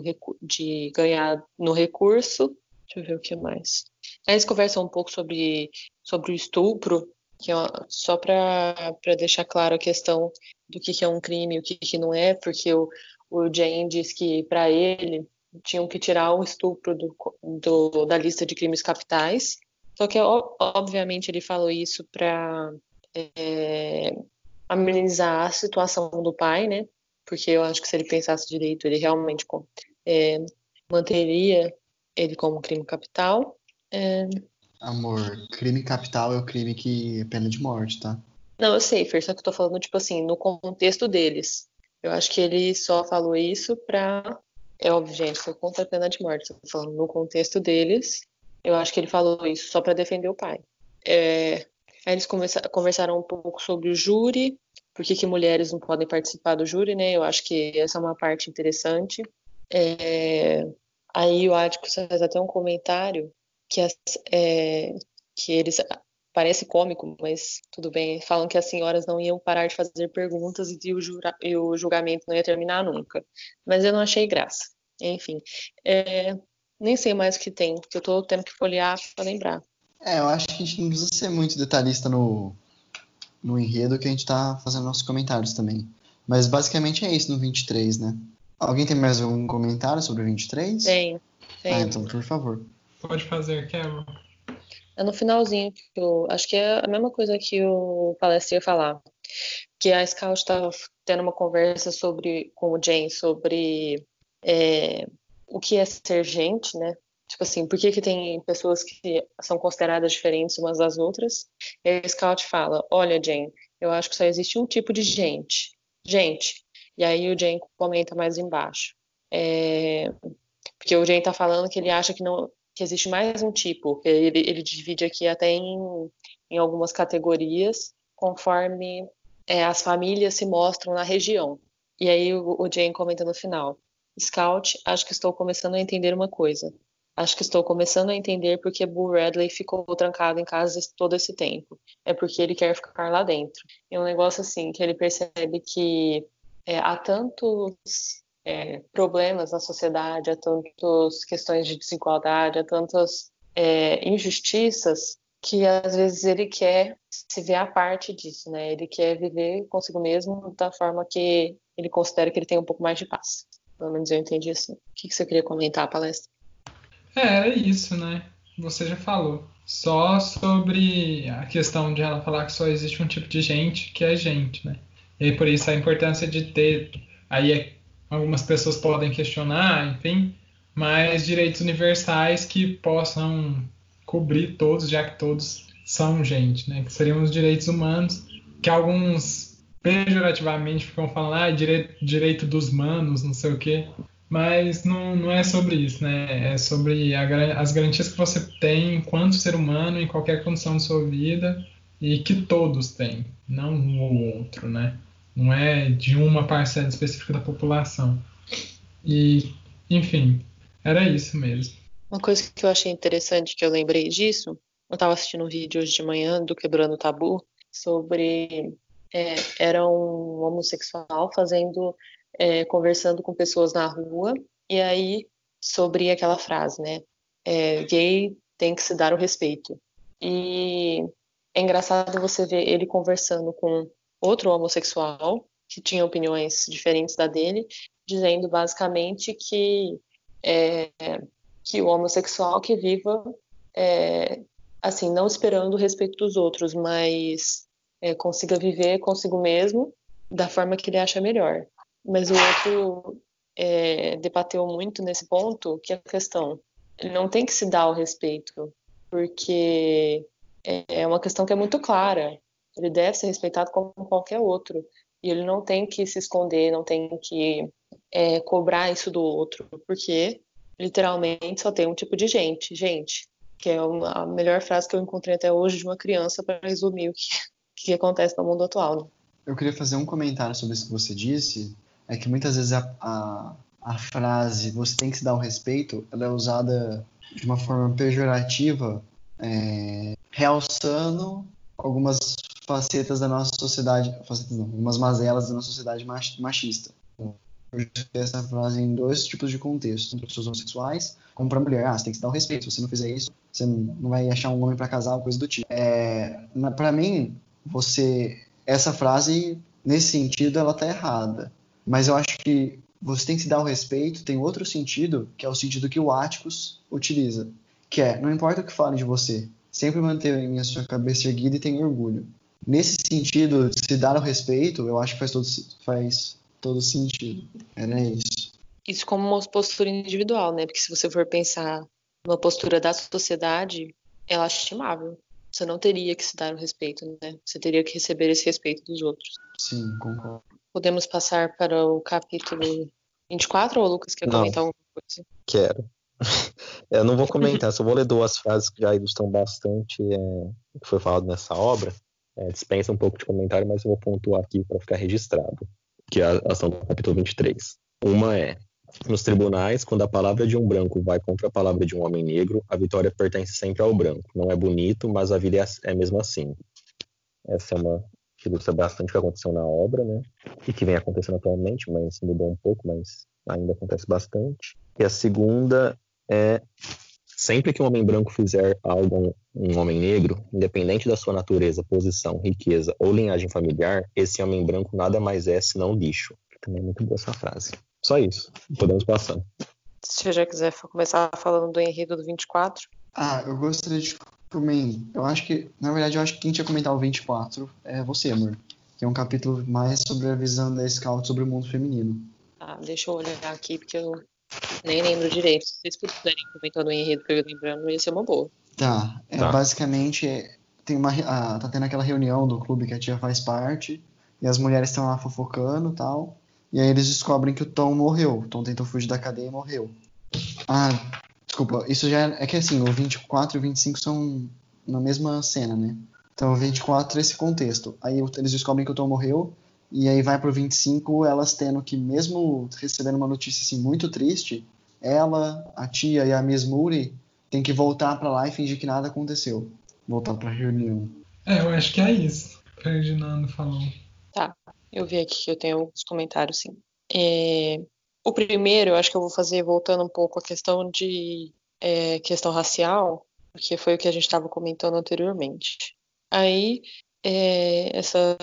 de ganhar no recurso. Deixa eu ver o que mais. Eles conversam um pouco sobre, sobre o estupro, que é só para deixar claro a questão do que, que é um crime e o que, que não é, porque o, o Jane diz que para ele tinham que tirar o estupro do, do, da lista de crimes capitais. Só que, obviamente, ele falou isso para é, amenizar a situação do pai, né? Porque eu acho que se ele pensasse direito, ele realmente é, manteria ele como crime capital. É... Amor, crime capital é o crime que é pena de morte, tá? Não, eu sei, Fer, só que eu tô falando, tipo assim, no contexto deles. Eu acho que ele só falou isso pra. É óbvio, gente, sou contra a pena de morte. Tô falando no contexto deles. Eu acho que ele falou isso só para defender o pai. É... Aí eles conversaram um pouco sobre o júri, por que, que mulheres não podem participar do júri, né? Eu acho que essa é uma parte interessante. É... Aí o Áticos faz até um comentário que, as, é... que eles parece cômico, mas tudo bem. Falam que as senhoras não iam parar de fazer perguntas e o, jura, e o julgamento não ia terminar nunca. Mas eu não achei graça. Enfim, é, nem sei mais o que tem, porque eu tô tendo que folhear para lembrar. É, eu acho que a gente não precisa ser muito detalhista no, no enredo que a gente tá fazendo nossos comentários também. Mas basicamente é isso no 23, né? Alguém tem mais algum comentário sobre o 23? Tem, tem. Ah, então, por favor. Pode fazer, Kevin. É no finalzinho que eu acho que é a mesma coisa que o palestra ia falar. Que a Scout estava tendo uma conversa sobre com o Jane sobre é, o que é ser gente, né? Tipo assim, por que, que tem pessoas que são consideradas diferentes umas das outras? E a Scout fala: Olha, Jane, eu acho que só existe um tipo de gente. Gente. E aí o Jane comenta mais embaixo. É, porque o Jane tá falando que ele acha que não que existe mais um tipo. Ele, ele divide aqui até em, em algumas categorias, conforme é, as famílias se mostram na região. E aí o, o Jane comenta no final: Scout, acho que estou começando a entender uma coisa. Acho que estou começando a entender porque Bull Radley ficou trancado em casa todo esse tempo. É porque ele quer ficar lá dentro. É um negócio assim que ele percebe que é, há tantos é, problemas na sociedade, há tantas questões de desigualdade, há tantas é, injustiças que às vezes ele quer se ver a parte disso, né? Ele quer viver consigo mesmo da forma que ele considera que ele tem um pouco mais de paz. Pelo menos eu entendi assim. O que, você queria comentar, palestra? É, era isso, né? Você já falou. Só sobre a questão de ela falar que só existe um tipo de gente que é gente, né? E aí, por isso a importância de ter. Aí é, algumas pessoas podem questionar, enfim, mas direitos universais que possam cobrir todos, já que todos são gente, né? Que seriam os direitos humanos, que alguns pejorativamente ficam falando, ah, direito, direito dos manos, não sei o quê. Mas não, não é sobre isso, né? É sobre a, as garantias que você tem enquanto ser humano, em qualquer condição de sua vida, e que todos têm, não um ou outro, né? Não é de uma parcela específica da população. E, enfim, era isso mesmo. Uma coisa que eu achei interessante, que eu lembrei disso, eu estava assistindo um vídeo hoje de manhã do Quebrando o Tabu, sobre. É, era um homossexual fazendo é, conversando com pessoas na rua, e aí sobre aquela frase, né? É, gay tem que se dar o respeito. E é engraçado você ver ele conversando com outro homossexual que tinha opiniões diferentes da dele, dizendo basicamente que é, que o homossexual que viva é, assim não esperando o respeito dos outros, mas é, consiga viver consigo mesmo da forma que ele acha melhor. Mas o outro é, debateu muito nesse ponto, que é a questão, não tem que se dar o respeito, porque é uma questão que é muito clara. Ele deve ser respeitado como qualquer outro. E ele não tem que se esconder, não tem que é, cobrar isso do outro, porque literalmente só tem um tipo de gente. Gente, que é uma, a melhor frase que eu encontrei até hoje de uma criança para resumir o que, que acontece no mundo atual. Né? eu queria fazer um comentário sobre isso que você disse. É que muitas vezes a, a, a frase você tem que se dar o respeito, ela é usada de uma forma pejorativa, é, realçando algumas facetas da nossa sociedade, facetas não, algumas mazelas da nossa sociedade machista. Eu essa frase em dois tipos de contextos, tanto para pessoas homossexuais como para mulher. Ah, você tem que se dar o respeito. Se você não fizer isso, você não vai achar um homem para casar, coisa do tipo. É, para mim, você essa frase nesse sentido ela tá errada. Mas eu acho que você tem que se dar o respeito, tem outro sentido, que é o sentido que o Atticus utiliza, que é, não importa o que falem de você, sempre mantenha a sua cabeça erguida e tenha orgulho. Nesse sentido, se dar o respeito, eu acho que faz todo, faz todo sentido. Era isso. Isso como uma postura individual, né? Porque se você for pensar numa postura da sociedade, é lastimável. Você não teria que se dar o respeito, né? Você teria que receber esse respeito dos outros. Sim, concordo. Podemos passar para o capítulo 24 ou o Lucas quer não. comentar alguma coisa? Quero. Eu não vou comentar, só vou ler duas frases que já ilustram bastante é, o que foi falado nessa obra. É, dispensa um pouco de comentário, mas eu vou pontuar aqui para ficar registrado, que é a ação do capítulo 23. Uma é: nos tribunais, quando a palavra de um branco vai contra a palavra de um homem negro, a vitória pertence sempre ao branco. Não é bonito, mas a vida é, mesmo assim. Essa é uma que ilustra bastante o que aconteceu na obra, né? E que vem acontecendo atualmente, mas mudou um pouco, mas ainda acontece bastante. E a segunda é sempre que um homem branco fizer algo um homem negro, independente da sua natureza, posição, riqueza ou linhagem familiar, esse homem branco nada mais é senão lixo. Também é muito boa essa frase. Só isso. Podemos passar. Se você já quiser começar falando do enredo do 24. Ah, eu gostaria de comentar. Eu acho que, na verdade, eu acho que quem tinha comentar o 24 é você, amor. Que é um capítulo mais sobre a visão da Scout sobre o mundo feminino. Ah, deixa eu olhar aqui, porque eu nem lembro direito. Se vocês puderem comentar no enredo que eu lembrando, ia ser uma boa. Tá. É, tá. Basicamente, tem uma, ah, tá tendo aquela reunião do clube que a tia faz parte. E as mulheres estão lá fofocando e tal. E aí eles descobrem que o Tom morreu. O Tom tentou fugir da cadeia e morreu. Ah, desculpa. Isso já é, é que assim, o 24 e o 25 são na mesma cena, né? Então o 24 é esse contexto. Aí eles descobrem que o Tom morreu. E aí vai pro 25, elas tendo que, mesmo recebendo uma notícia assim, muito triste, ela, a tia e a Miss Moody tem que voltar para lá e fingir que nada aconteceu. Voltar pra reunião. É, eu acho que é isso. Ferdinando falou. Tá. Eu vi aqui que eu tenho alguns comentários, sim. É, o primeiro, eu acho que eu vou fazer voltando um pouco a questão de é, questão racial, porque foi o que a gente estava comentando anteriormente. Aí, é, essa,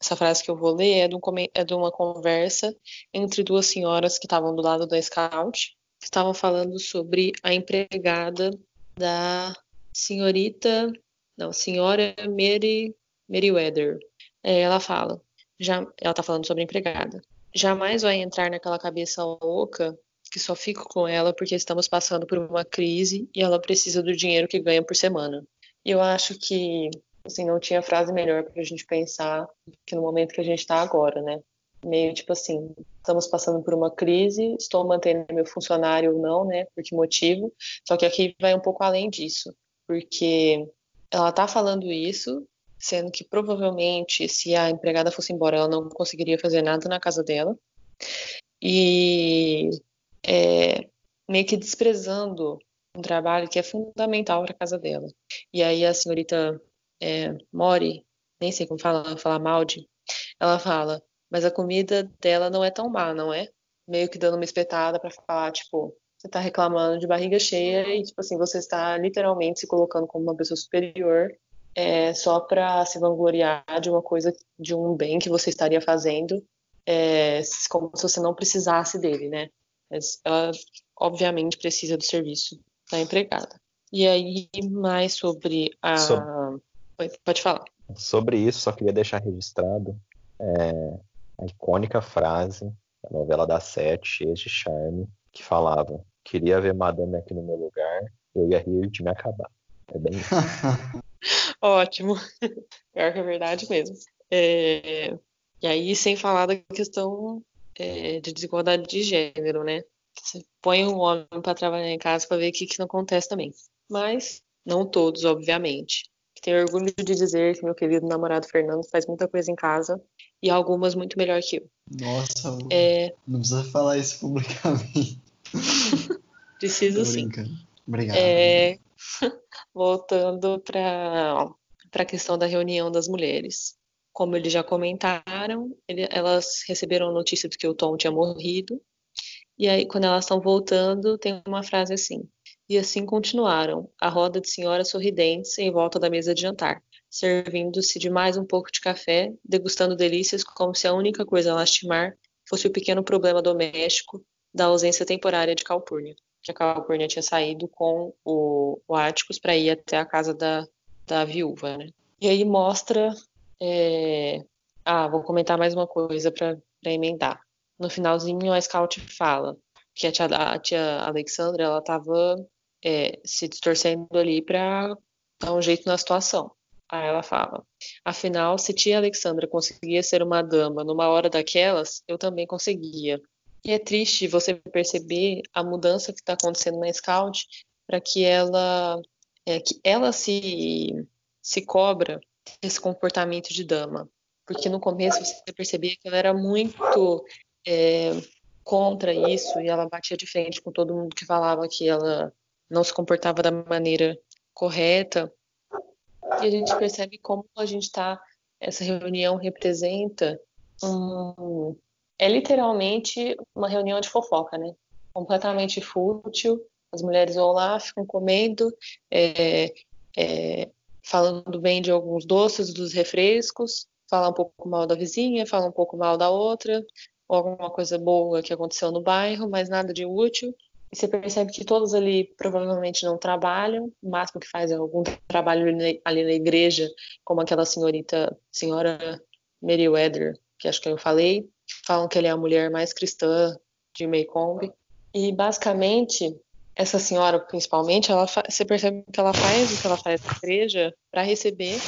essa frase que eu vou ler é de, um, é de uma conversa entre duas senhoras que estavam do lado da Scout, que estavam falando sobre a empregada da senhorita, não, senhora Mary Meriwether. É, ela fala: já, ela tá falando sobre empregada. Jamais vai entrar naquela cabeça louca que só fico com ela porque estamos passando por uma crise e ela precisa do dinheiro que ganha por semana. Eu acho que assim não tinha frase melhor para a gente pensar que no momento que a gente está agora, né? Meio tipo assim, estamos passando por uma crise, estou mantendo meu funcionário ou não, né? Por que motivo? Só que aqui vai um pouco além disso, porque ela tá falando isso sendo que provavelmente se a empregada fosse embora, ela não conseguiria fazer nada na casa dela. E é, meio que desprezando um trabalho que é fundamental para a casa dela. E aí a senhorita é, Mori, nem sei como fala, fala Maldi, ela fala, mas a comida dela não é tão má, não é? Meio que dando uma espetada para falar, tipo, você está reclamando de barriga cheia e, tipo assim, você está literalmente se colocando como uma pessoa superior é, só para se vangloriar de uma coisa, de um bem que você estaria fazendo, é, como se você não precisasse dele, né? Mas ela, obviamente, precisa do serviço da empregada. E aí, mais sobre a. Sobre... Pode falar. Sobre isso, só queria deixar registrado é, a icônica frase da novela da Sete, cheia de charme, que falava: Queria ver Madame aqui no meu lugar, eu ia rir de me acabar. É bem isso. Ótimo. Pior que é verdade mesmo. É... E aí, sem falar da questão é, de desigualdade de gênero, né? Você põe um homem para trabalhar em casa para ver o que, que não acontece também. Mas, não todos, obviamente. Tenho orgulho de dizer que meu querido namorado Fernando faz muita coisa em casa e algumas muito melhor que eu. Nossa, É, não precisa falar isso publicamente. preciso sim. Obrigado. É, voltando para a questão da reunião das mulheres. Como eles já comentaram, ele- elas receberam a notícia de que o Tom tinha morrido. E aí, quando elas estão voltando, tem uma frase assim: E assim continuaram, a roda de senhoras sorridentes em volta da mesa de jantar, servindo-se de mais um pouco de café, degustando delícias como se a única coisa a lastimar fosse o pequeno problema doméstico da ausência temporária de Calpurnia que a Calpurnia tinha saído com o, o Atticus para ir até a casa da, da viúva, né? E aí mostra. é, Ah, vou comentar mais uma coisa para emendar. No finalzinho, a Scout fala que a tia, a tia Alexandra ela estava se distorcendo ali para dar um jeito na situação. Aí ela fala: Afinal, se tia Alexandra conseguia ser uma dama numa hora daquelas, eu também conseguia. E é triste você perceber a mudança que está acontecendo na Scout para que ela é, que ela se se cobra esse comportamento de dama, porque no começo você percebia que ela era muito é, contra isso e ela batia de frente com todo mundo que falava que ela não se comportava da maneira correta. E a gente percebe como a gente está essa reunião representa um é literalmente uma reunião de fofoca, né? Completamente fútil. As mulheres vão lá, ficam comendo, é, é, falando bem de alguns doces, dos refrescos, falam um pouco mal da vizinha, falam um pouco mal da outra, ou alguma coisa boa que aconteceu no bairro, mas nada de útil. E você percebe que todos ali provavelmente não trabalham, o máximo que faz é algum trabalho ali na igreja, como aquela senhorita, senhora Meriwether, que acho que eu falei, falam que ele é a mulher mais cristã de Maycomb. E basicamente, essa senhora, principalmente, ela você percebe que ela faz o que ela faz na igreja para receber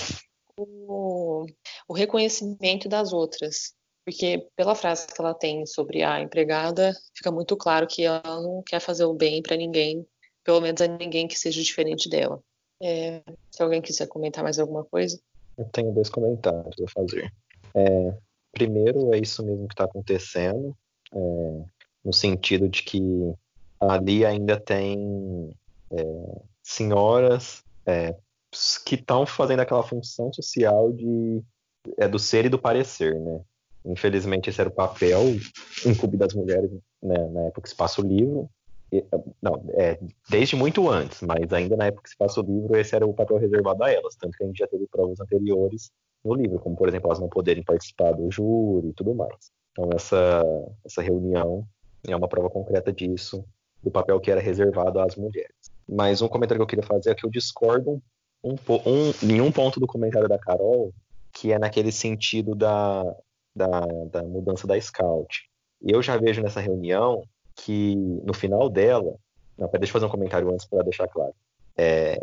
o, o reconhecimento das outras. Porque pela frase que ela tem sobre a empregada, fica muito claro que ela não quer fazer o bem para ninguém, pelo menos a ninguém que seja diferente dela. É, se alguém quiser comentar mais alguma coisa. Eu tenho dois comentários a fazer. É, primeiro, é isso mesmo que está acontecendo, é, no sentido de que ali ainda tem é, senhoras é, que estão fazendo aquela função social de é do ser e do parecer, né? Infelizmente esse era o papel incumbido das mulheres né, na época que se passa o livro. E, não, é, desde muito antes, mas ainda na época que se passa o livro, esse era o papel reservado a elas, tanto que a gente já teve provas anteriores no livro, como por exemplo elas não poderem participar do júri e tudo mais. Então essa, essa reunião é uma prova concreta disso, do papel que era reservado às mulheres. Mas um comentário que eu queria fazer é que eu discordo um, um, em um ponto do comentário da Carol, que é naquele sentido da, da, da mudança da Scout. Eu já vejo nessa reunião que no final dela, não, deixa eu fazer um comentário antes para deixar claro. É,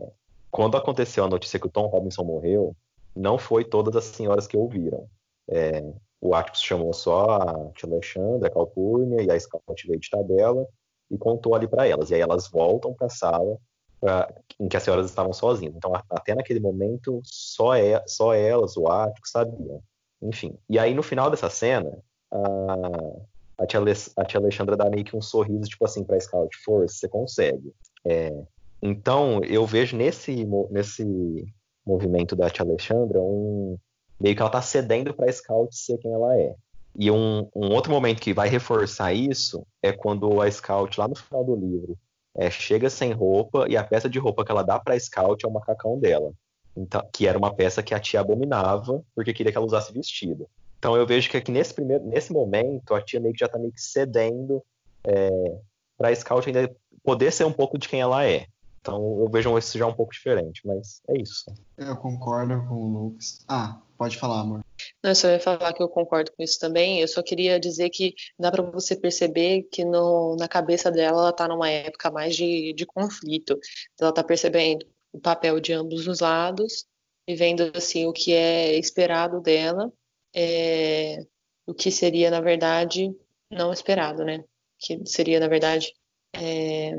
quando aconteceu a notícia que o Tom Robinson morreu, não foi todas as senhoras que ouviram. É, o Atticus chamou só a tia Alexandra, a Calpurnia e a Scout veio de tabela e contou ali para elas. E aí elas voltam para a sala pra, em que as senhoras estavam sozinhas. Então, até naquele momento, só, é, só elas, o Atticus, sabiam. Enfim. E aí, no final dessa cena, a, a, tia, a tia Alexandra dá meio que um sorriso, tipo assim, pra Scout, força, você consegue. É, então, eu vejo nesse, nesse movimento da tia Alexandra um meio que ela tá cedendo pra Scout ser quem ela é. E um, um, outro momento que vai reforçar isso é quando a Scout, lá no final do livro, é, chega sem roupa e a peça de roupa que ela dá pra Scout é o macacão dela. Então, que era uma peça que a tia abominava porque queria que ela usasse vestido. Então eu vejo que aqui nesse primeiro, nesse momento a tia meio que já tá meio que cedendo é, para a Scout ainda poder ser um pouco de quem ela é. Então eu vejo isso já um pouco diferente, mas é isso. Eu concordo com o Lucas. Ah, pode falar, amor. Não, eu só ia falar que eu concordo com isso também. Eu só queria dizer que dá para você perceber que no, na cabeça dela ela tá numa época mais de, de conflito. Ela tá percebendo o papel de ambos os lados e vendo assim o que é esperado dela, é, o que seria na verdade não esperado, né? Que seria na verdade é,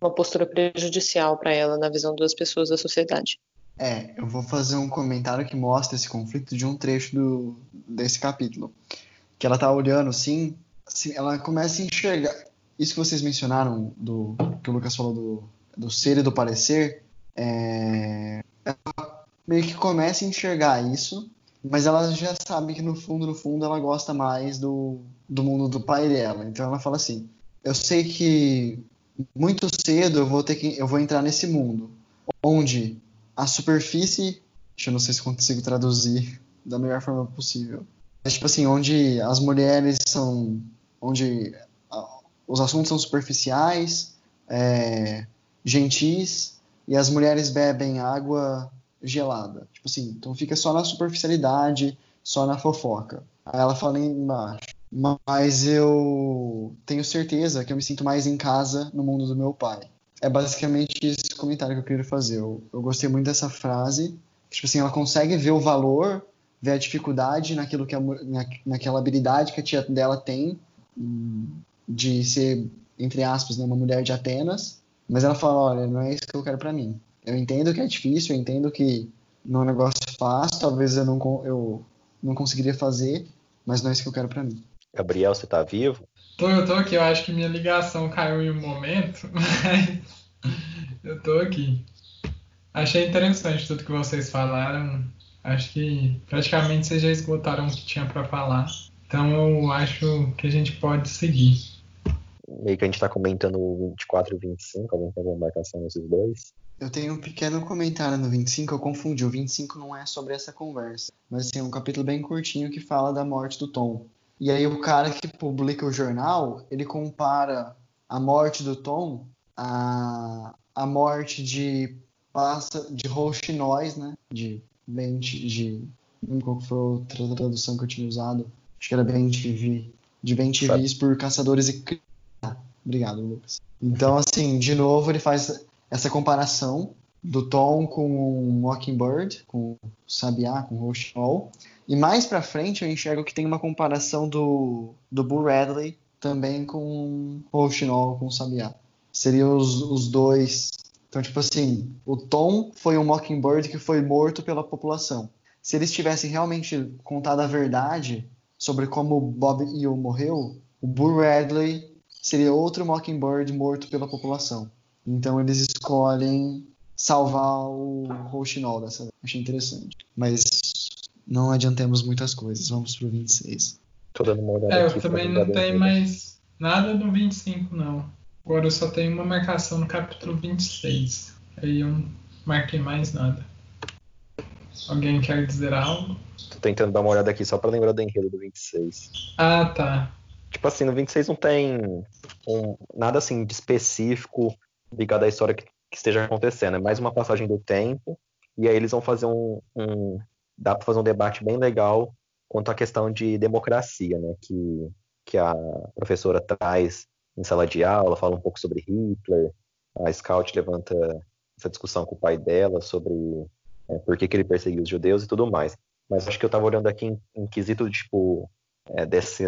uma postura prejudicial para ela na visão das pessoas da sociedade. É, eu vou fazer um comentário que mostra esse conflito de um trecho do, desse capítulo. Que ela tá olhando assim, assim, ela começa a enxergar. Isso que vocês mencionaram, do que o Lucas falou do, do ser e do parecer, é, ela meio que começa a enxergar isso, mas ela já sabe que no fundo, no fundo, ela gosta mais do, do mundo do pai dela. Então ela fala assim: eu sei que muito cedo eu vou ter que eu vou entrar nesse mundo onde a superfície, eu não sei se consigo traduzir da melhor forma possível. É tipo assim, onde as mulheres são onde os assuntos são superficiais, é, gentis e as mulheres bebem água gelada. Tipo assim, então fica só na superficialidade, só na fofoca. Aí ela fala embaixo. Mas eu tenho certeza que eu me sinto mais em casa no mundo do meu pai. É basicamente esse comentário que eu queria fazer. Eu, eu gostei muito dessa frase. Tipo assim, ela consegue ver o valor, ver a dificuldade naquilo que a, na, naquela habilidade que a tia dela tem de ser, entre aspas, né, uma mulher de Atenas. Mas ela fala, olha, não é isso que eu quero para mim. Eu entendo que é difícil, eu entendo que não é um negócio fácil, talvez eu não, eu não conseguiria fazer, mas não é isso que eu quero para mim. Gabriel, você tá vivo? Tô, eu tô aqui, eu acho que minha ligação caiu em um momento, mas eu tô aqui. Achei interessante tudo que vocês falaram. Acho que praticamente vocês já esgotaram o que tinha para falar. Então eu acho que a gente pode seguir. Meio que a gente tá comentando o 24 e o 25, alguém tem alguma marcação nesses dois? Eu tenho um pequeno comentário no 25, eu confundi. O 25 não é sobre essa conversa, mas assim, é um capítulo bem curtinho que fala da morte do Tom. E aí o cara que publica o jornal, ele compara a morte do Tom a, a morte de passa de rouxinóis, né? De bem de qual foi outra tradução que eu tinha usado? Acho que era bem TV, de bem TVs por caçadores e obrigado, Lucas. Então assim, de novo ele faz essa comparação do Tom com o Mockingbird, com o Sabiá, com o Rouxinol. E mais para frente eu enxergo que tem uma comparação do, do Bull Radley também com o Rouxinol, com o Sabiá. Seriam os, os dois. Então, tipo assim, o Tom foi um Mockingbird que foi morto pela população. Se eles tivessem realmente contado a verdade sobre como o Bob Eel morreu, o Bull Radley seria outro Mockingbird morto pela população. Então eles escolhem salvar o Rouxinol dessa vez. Achei interessante. Mas não adiantemos muitas coisas. Vamos pro 26. Tô dando uma olhada É, aqui eu também não tenho mais nada no 25, não. Agora eu só tenho uma marcação no capítulo 26. Aí eu não marquei mais nada. Alguém quer dizer algo? Tô tentando dar uma olhada aqui só pra lembrar do enredo do 26. Ah, tá. Tipo assim, no 26 não tem um- nada assim de específico ligado à história que, que esteja acontecendo. É mais uma passagem do tempo. E aí eles vão fazer um. um- dá para fazer um debate bem legal quanto à questão de democracia, né? Que, que a professora traz em sala de aula, fala um pouco sobre Hitler. A Scout levanta essa discussão com o pai dela sobre é, por que, que ele perseguiu os judeus e tudo mais. Mas acho que eu estava olhando aqui em, em quesito, tipo, é, desse,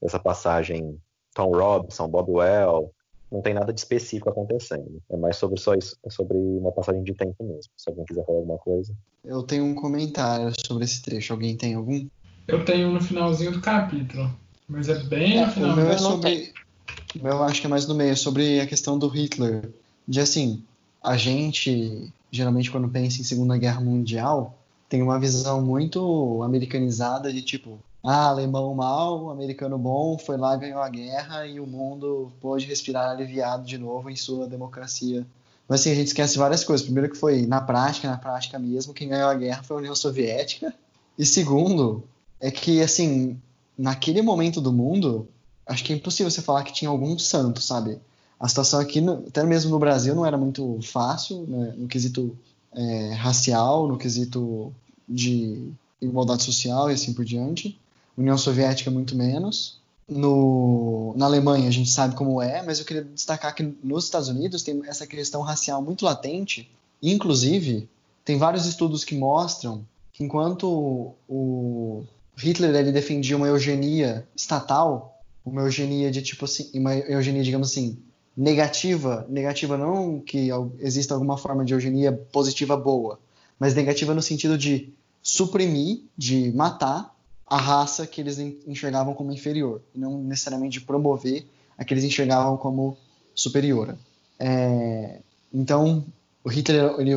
dessa passagem Tom Robinson, Bob Well, não tem nada de específico acontecendo. É mais sobre só isso, é sobre uma passagem de tempo mesmo. Se alguém quiser falar alguma coisa. Eu tenho um comentário sobre esse trecho. Alguém tem algum? Eu tenho no finalzinho do capítulo. Mas é bem no o final. meu é sobre. O meu eu acho que é mais no meio, sobre a questão do Hitler. De assim, a gente, geralmente, quando pensa em Segunda Guerra Mundial, tem uma visão muito americanizada de tipo, ah, alemão mal, americano bom, foi lá, ganhou a guerra e o mundo pôde respirar aliviado de novo em sua democracia. Mas assim, a gente esquece várias coisas. Primeiro que foi na prática, na prática mesmo, quem ganhou a guerra foi a União Soviética. E segundo, é que assim, naquele momento do mundo, acho que é impossível você falar que tinha algum santo, sabe? A situação aqui, até mesmo no Brasil, não era muito fácil, né? no quesito é, racial, no quesito de igualdade social e assim por diante. União Soviética, muito menos. No, na Alemanha, a gente sabe como é, mas eu queria destacar que nos Estados Unidos tem essa questão racial muito latente. Inclusive, tem vários estudos que mostram que enquanto o Hitler ele defendia uma eugenia estatal, uma eugenia de tipo assim, uma eugenia, digamos assim, negativa, negativa não que exista alguma forma de eugenia positiva boa, mas negativa no sentido de suprimir, de matar a raça que eles enxergavam como inferior, e não necessariamente promover a que eles enxergavam como superior. É, então, o Hitler ele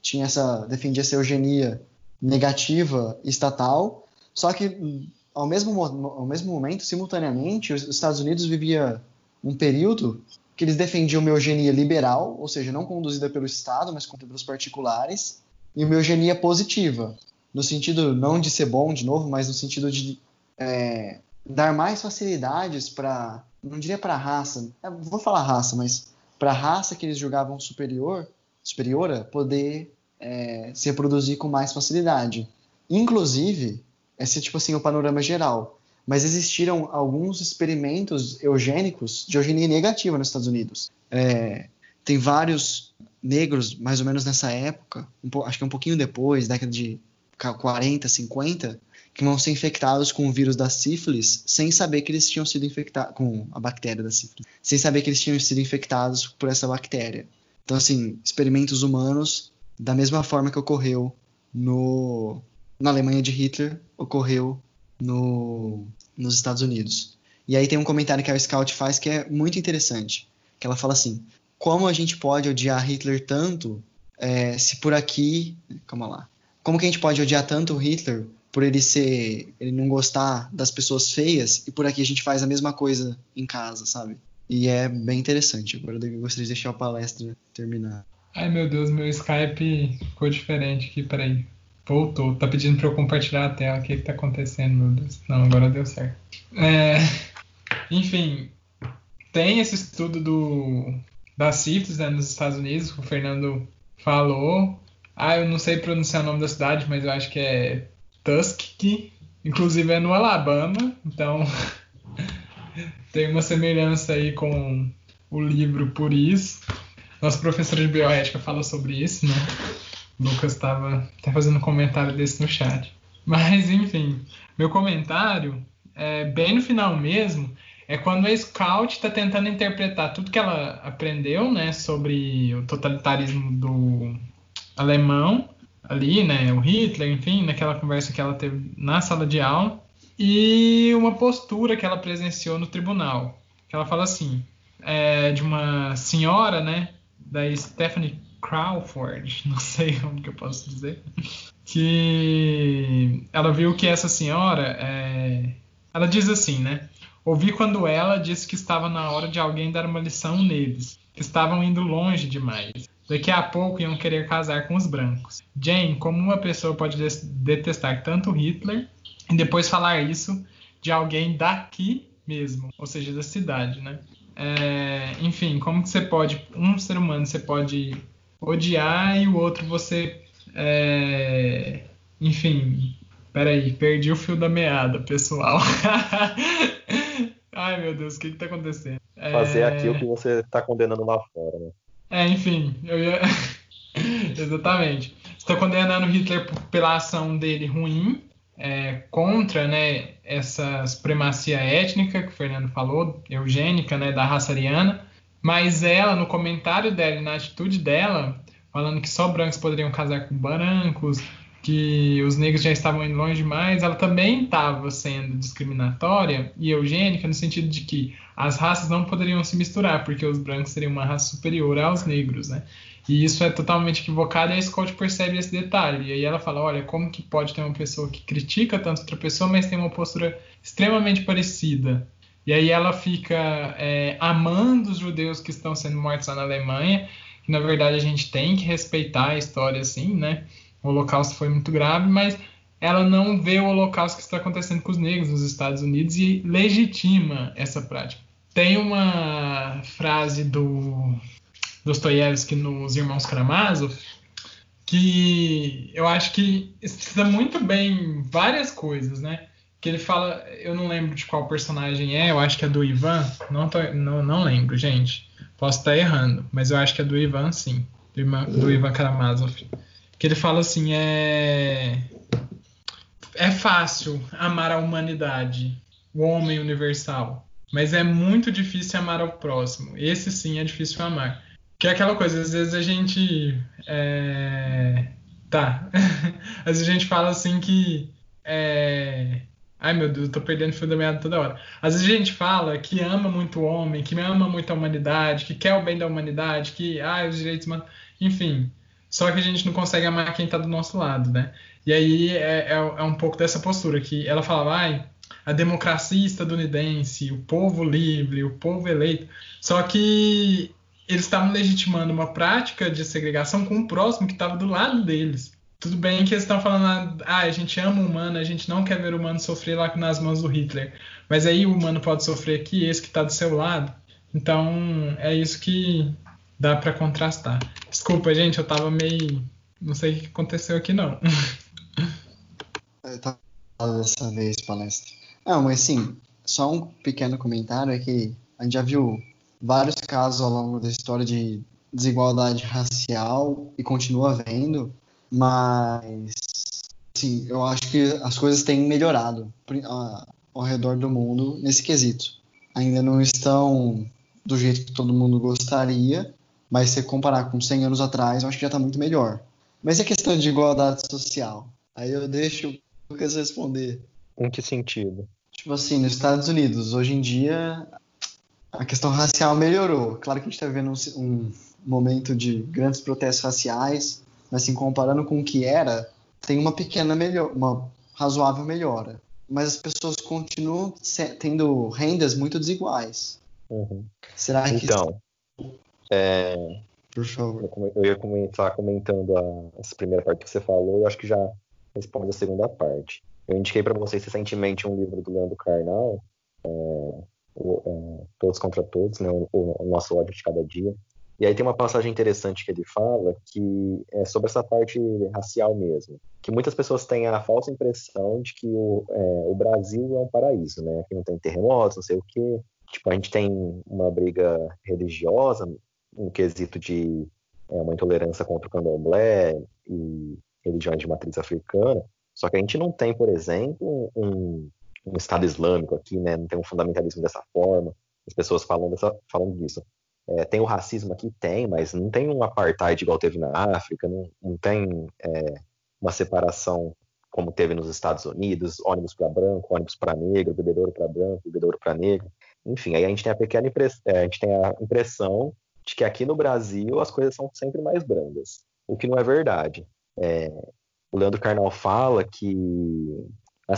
tinha essa defendia essa eugenia negativa estatal, só que ao mesmo, ao mesmo momento, simultaneamente, os Estados Unidos vivia um período que eles defendiam uma eugenia liberal, ou seja, não conduzida pelo Estado, mas pelos particulares, e uma eugenia positiva, no sentido não de ser bom de novo, mas no sentido de é, dar mais facilidades para, não diria para a raça, é, vou falar raça, mas para a raça que eles julgavam superior, superiora, poder é, se reproduzir com mais facilidade. Inclusive, esse é tipo assim o panorama geral. Mas existiram alguns experimentos eugênicos de eugenia negativa nos Estados Unidos. É, tem vários negros, mais ou menos nessa época, um, acho que um pouquinho depois, década de 40, 50, que vão ser infectados com o vírus da sífilis sem saber que eles tinham sido infectados com a bactéria da sífilis, sem saber que eles tinham sido infectados por essa bactéria. Então, assim, experimentos humanos, da mesma forma que ocorreu no, na Alemanha de Hitler, ocorreu no, nos Estados Unidos. E aí tem um comentário que a Scout faz que é muito interessante, que ela fala assim, como a gente pode odiar Hitler tanto é, se por aqui, calma lá, como que a gente pode odiar tanto Hitler por ele ser, ele não gostar das pessoas feias e por aqui a gente faz a mesma coisa em casa, sabe? E é bem interessante. Agora eu gostaria de deixar a palestra terminar. Ai meu Deus, meu Skype ficou diferente aqui, peraí. Voltou, tá pedindo para eu compartilhar a tela. O que, que tá acontecendo, meu Deus? Não, agora deu certo. É, enfim, tem esse estudo do, da CIFES né, nos Estados Unidos, que o Fernando falou. Ah, eu não sei pronunciar o nome da cidade, mas eu acho que é Tuskegee. Inclusive é no Alabama, então tem uma semelhança aí com o livro por isso. Nossa professora de bioética fala sobre isso, né? O Lucas estava até fazendo um comentário desse no chat. Mas, enfim, meu comentário, é, bem no final mesmo, é quando a Scout está tentando interpretar tudo que ela aprendeu, né, sobre o totalitarismo do alemão, ali, né, o Hitler, enfim, naquela conversa que ela teve na sala de aula, e uma postura que ela presenciou no tribunal. Que ela fala assim, é, de uma senhora, né, da Stephanie Crawford, não sei como que eu posso dizer, que ela viu que essa senhora, é... ela diz assim, né? Ouvi quando ela disse que estava na hora de alguém dar uma lição neles, que estavam indo longe demais. Daqui a pouco iam querer casar com os brancos. Jane, como uma pessoa pode detestar tanto Hitler e depois falar isso de alguém daqui mesmo, ou seja, da cidade, né? É, enfim, como que você pode, um ser humano, você pode odiar e o outro você. É... Enfim, peraí, perdi o fio da meada, pessoal. Ai meu Deus, o que, que tá acontecendo? Fazer é... aquilo que você tá condenando lá fora, né? É, enfim, eu ia. Exatamente. Estou condenando Hitler pela ação dele ruim, é, contra né, essa supremacia étnica que o Fernando falou, eugênica, né, da raça ariana, mas ela, no comentário dela na atitude dela, falando que só brancos poderiam casar com brancos, que os negros já estavam indo longe demais, ela também estava sendo discriminatória e eugênica no sentido de que as raças não poderiam se misturar, porque os brancos seriam uma raça superior aos negros, né? E isso é totalmente equivocado e a Scott percebe esse detalhe. E aí ela fala, olha, como que pode ter uma pessoa que critica tanto outra pessoa, mas tem uma postura extremamente parecida? E aí ela fica é, amando os judeus que estão sendo mortos lá na Alemanha, que na verdade a gente tem que respeitar a história assim, né? O Holocausto foi muito grave, mas ela não vê o Holocausto que está acontecendo com os negros nos Estados Unidos e legitima essa prática. Tem uma frase do Dostoiévski nos Irmãos Karamazov que eu acho que cita muito bem várias coisas, né? que ele fala, eu não lembro de qual personagem é, eu acho que é do Ivan, não, tô, não, não lembro, gente, posso estar errando, mas eu acho que é do Ivan, sim, do Ivan, do Ivan Karamazov, que ele fala assim, é é fácil amar a humanidade, o homem universal, mas é muito difícil amar ao próximo, esse sim é difícil amar, que é aquela coisa, às vezes a gente é Tá. Às vezes a gente fala assim que. É... Ai meu Deus, eu tô perdendo fio da meada toda hora. Às vezes a gente fala que ama muito o homem, que ama muito a humanidade, que quer o bem da humanidade, que. Ai, os direitos humanos. Enfim. Só que a gente não consegue amar quem tá do nosso lado, né? E aí é, é, é um pouco dessa postura que ela falava, ai, a democracia estadunidense, o povo livre, o povo eleito. Só que eles estavam legitimando uma prática de segregação com o próximo que estava do lado deles. Tudo bem que eles estão falando, ah, a gente ama o humano, a gente não quer ver o humano sofrer lá nas mãos do Hitler. Mas aí o humano pode sofrer aqui, esse que está do seu lado. Então é isso que dá para contrastar. Desculpa, gente, eu tava meio. Não sei o que aconteceu aqui, não. Eu tava dessa vez, palestra. Não, mas sim, só um pequeno comentário é que a gente já viu vários casos ao longo da história de desigualdade racial e continua havendo, mas sim, eu acho que as coisas têm melhorado ao redor do mundo nesse quesito. Ainda não estão do jeito que todo mundo gostaria, mas se comparar com 100 anos atrás, eu acho que já está muito melhor. Mas é questão de igualdade social. Aí eu deixo o Lucas responder. Em que sentido? Tipo assim, nos Estados Unidos, hoje em dia, a questão racial melhorou. Claro que a gente está vivendo um, um, momento de grandes protestos raciais, mas assim, comparando com o que era, tem uma pequena melhor, uma razoável melhora. Mas as pessoas continuam tendo rendas muito desiguais. Uhum. Será que então, é, por favor. Eu ia começar comentando a, essa primeira parte que você falou, eu acho que já responde a segunda parte. Eu indiquei para vocês recentemente um livro do Leandro Carnal, é, o, é, Todos contra Todos, né, o, o, Nosso Ódio de Cada Dia. E aí tem uma passagem interessante que ele fala que é sobre essa parte racial mesmo, que muitas pessoas têm a falsa impressão de que o, é, o Brasil é um paraíso, né? Que não tem terremotos, não sei o quê. Tipo, a gente tem uma briga religiosa, um quesito de é, uma intolerância contra o candomblé e religiões de matriz africana. Só que a gente não tem, por exemplo, um, um Estado Islâmico aqui, né? Não tem um fundamentalismo dessa forma. As pessoas falam, dessa, falam disso. É, tem o racismo aqui? Tem, mas não tem um apartheid igual teve na África, não, não tem é, uma separação como teve nos Estados Unidos, ônibus para branco, ônibus para negro, bebedouro para branco, bebedouro para negro. Enfim, aí a gente tem a pequena impressão, é, a gente tem a impressão de que aqui no Brasil as coisas são sempre mais brandas, o que não é verdade. É, o Leandro Carnal fala que a,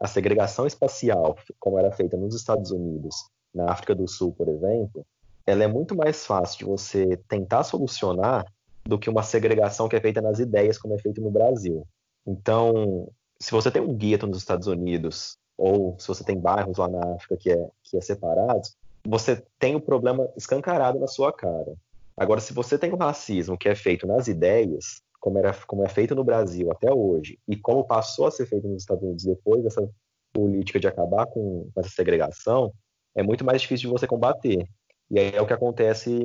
a segregação espacial, como era feita nos Estados Unidos, na África do Sul, por exemplo, ela é muito mais fácil de você tentar solucionar do que uma segregação que é feita nas ideias, como é feito no Brasil. Então, se você tem um gueto nos Estados Unidos, ou se você tem bairros lá na África que é, que é separados, você tem o problema escancarado na sua cara. Agora, se você tem o racismo que é feito nas ideias, como, era, como é feito no Brasil até hoje, e como passou a ser feito nos Estados Unidos depois dessa política de acabar com essa segregação, é muito mais difícil de você combater. E aí é o que acontece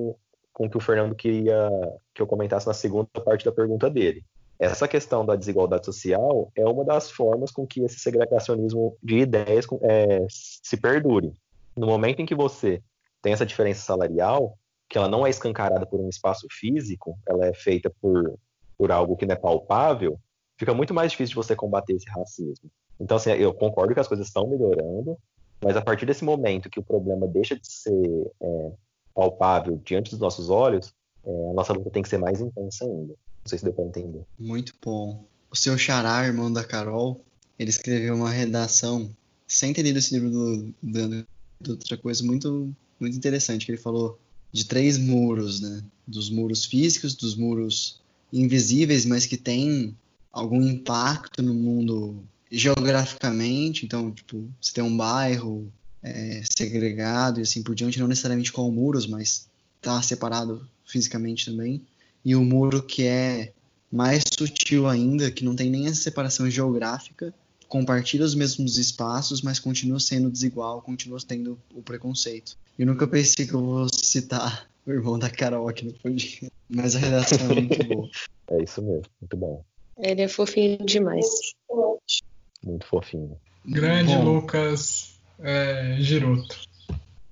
com o que o Fernando queria que eu comentasse na segunda parte da pergunta dele. Essa questão da desigualdade social é uma das formas com que esse segregacionismo de ideias é, se perdure no momento em que você tem essa diferença salarial, que ela não é escancarada por um espaço físico, ela é feita por, por algo que não é palpável, fica muito mais difícil de você combater esse racismo. Então, assim, eu concordo que as coisas estão melhorando, mas a partir desse momento que o problema deixa de ser é, palpável diante dos nossos olhos, é, a nossa luta tem que ser mais intensa ainda. Não sei se deu para entender. Muito bom. O seu xará, irmão da Carol, ele escreveu uma redação, sem ter lido esse livro do, do outra coisa muito, muito interessante que ele falou de três muros, né? Dos muros físicos, dos muros invisíveis, mas que têm algum impacto no mundo geograficamente. Então, tipo, você tem um bairro é, segregado e assim por diante, não necessariamente com muros, mas está separado fisicamente também. E o muro que é mais sutil ainda, que não tem nem essa separação geográfica, compartilha os mesmos espaços, mas continua sendo desigual, continua tendo o preconceito. Eu nunca pensei que eu vou citar o irmão da Carol aqui no podcast, mas a redação é muito boa. É isso mesmo, muito bom. Ele é fofinho demais. Muito fofinho. Grande bom. Lucas é, Giroto.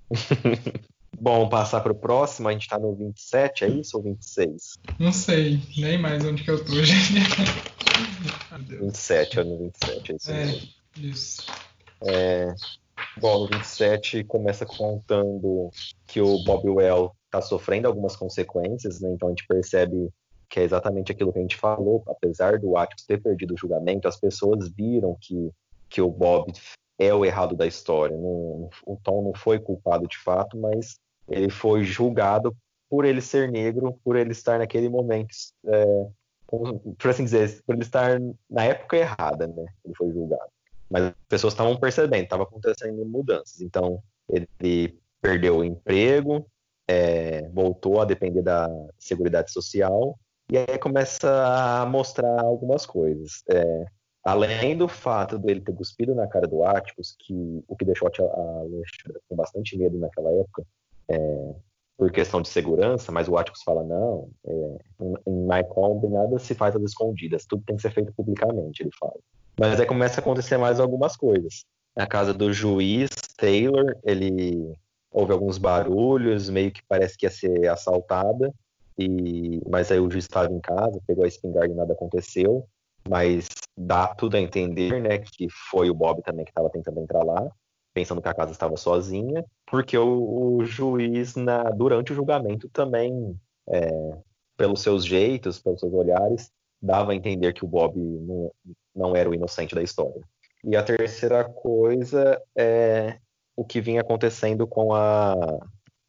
Bom, passar para o próximo, a gente está no 27, é isso ou 26? Não sei, nem mais onde que eu tô, gente. 27, é no 27, é isso É, mesmo. isso. É, bom, no 27 começa contando que o Bob Well está sofrendo algumas consequências, né? Então a gente percebe que é exatamente aquilo que a gente falou. Apesar do Atticus ter perdido o julgamento, as pessoas viram que, que o Bob é o errado da história. Não- o Tom não foi culpado de fato, mas ele foi julgado por ele ser negro, por ele estar naquele momento, é, por assim dizer, por ele estar na época errada, né? Ele foi julgado. Mas as pessoas estavam percebendo, estava acontecendo mudanças. Então, ele perdeu o emprego, é, voltou a depender da Seguridade Social, e aí começa a mostrar algumas coisas. É, além do fato dele ter cuspido na cara do Atticus, que, o que deixou a Alexandra com bastante medo naquela época, é, por questão de segurança, mas o Atticus fala, não, é, em- Mycomb nada se faz às escondidas, tudo tem que ser feito publicamente, ele fala. Mas aí começa a acontecer mais algumas coisas. Na casa do juiz Taylor, ele houve alguns barulhos, meio que parece que ia ser assaltada, e mas aí o juiz estava em casa, pegou a espingarda e nada aconteceu, mas dá tudo a entender, né, que foi o Bob também que estava tentando entrar lá, pensando que a casa estava sozinha, porque o, o juiz na durante o julgamento também, é, pelos seus jeitos, pelos seus olhares, dava a entender que o Bob não, não era o inocente da história. E a terceira coisa é o que vinha acontecendo com a,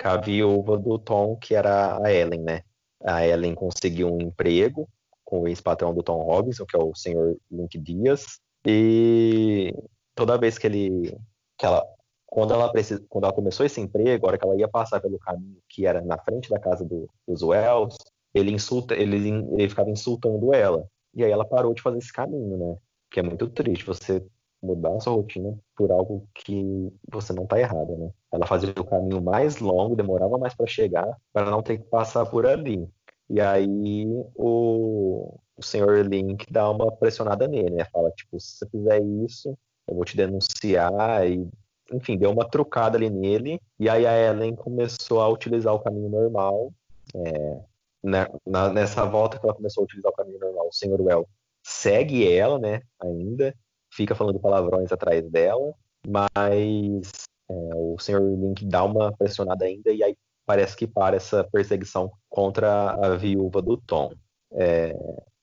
com a viúva do Tom, que era a Ellen, né? A Ellen conseguiu um emprego com o ex-patrão do Tom Robinson, que é o senhor Link Dias, e toda vez que ele, que ela, quando ela precisa, quando ela começou esse emprego, a hora que ela ia passar pelo caminho que era na frente da casa do, dos Wells, ele insulta, ele, ele ficava insultando ela, e aí ela parou de fazer esse caminho, né? Que é muito triste você mudar a sua rotina por algo que você não está errada, né? Ela fazia o caminho mais longo, demorava mais para chegar, para não ter que passar por ali. E aí o, o senhor Link dá uma pressionada nele, né? Fala, tipo, se você fizer isso, eu vou te denunciar e enfim, deu uma trucada ali nele, e aí a Ellen começou a utilizar o caminho normal. É, na, na, nessa volta que ela começou a utilizar o caminho normal, o senhor Well segue ela, né, ainda, fica falando palavrões atrás dela, mas é, o senhor Link dá uma pressionada ainda e aí parece que para essa perseguição contra a viúva do Tom. É,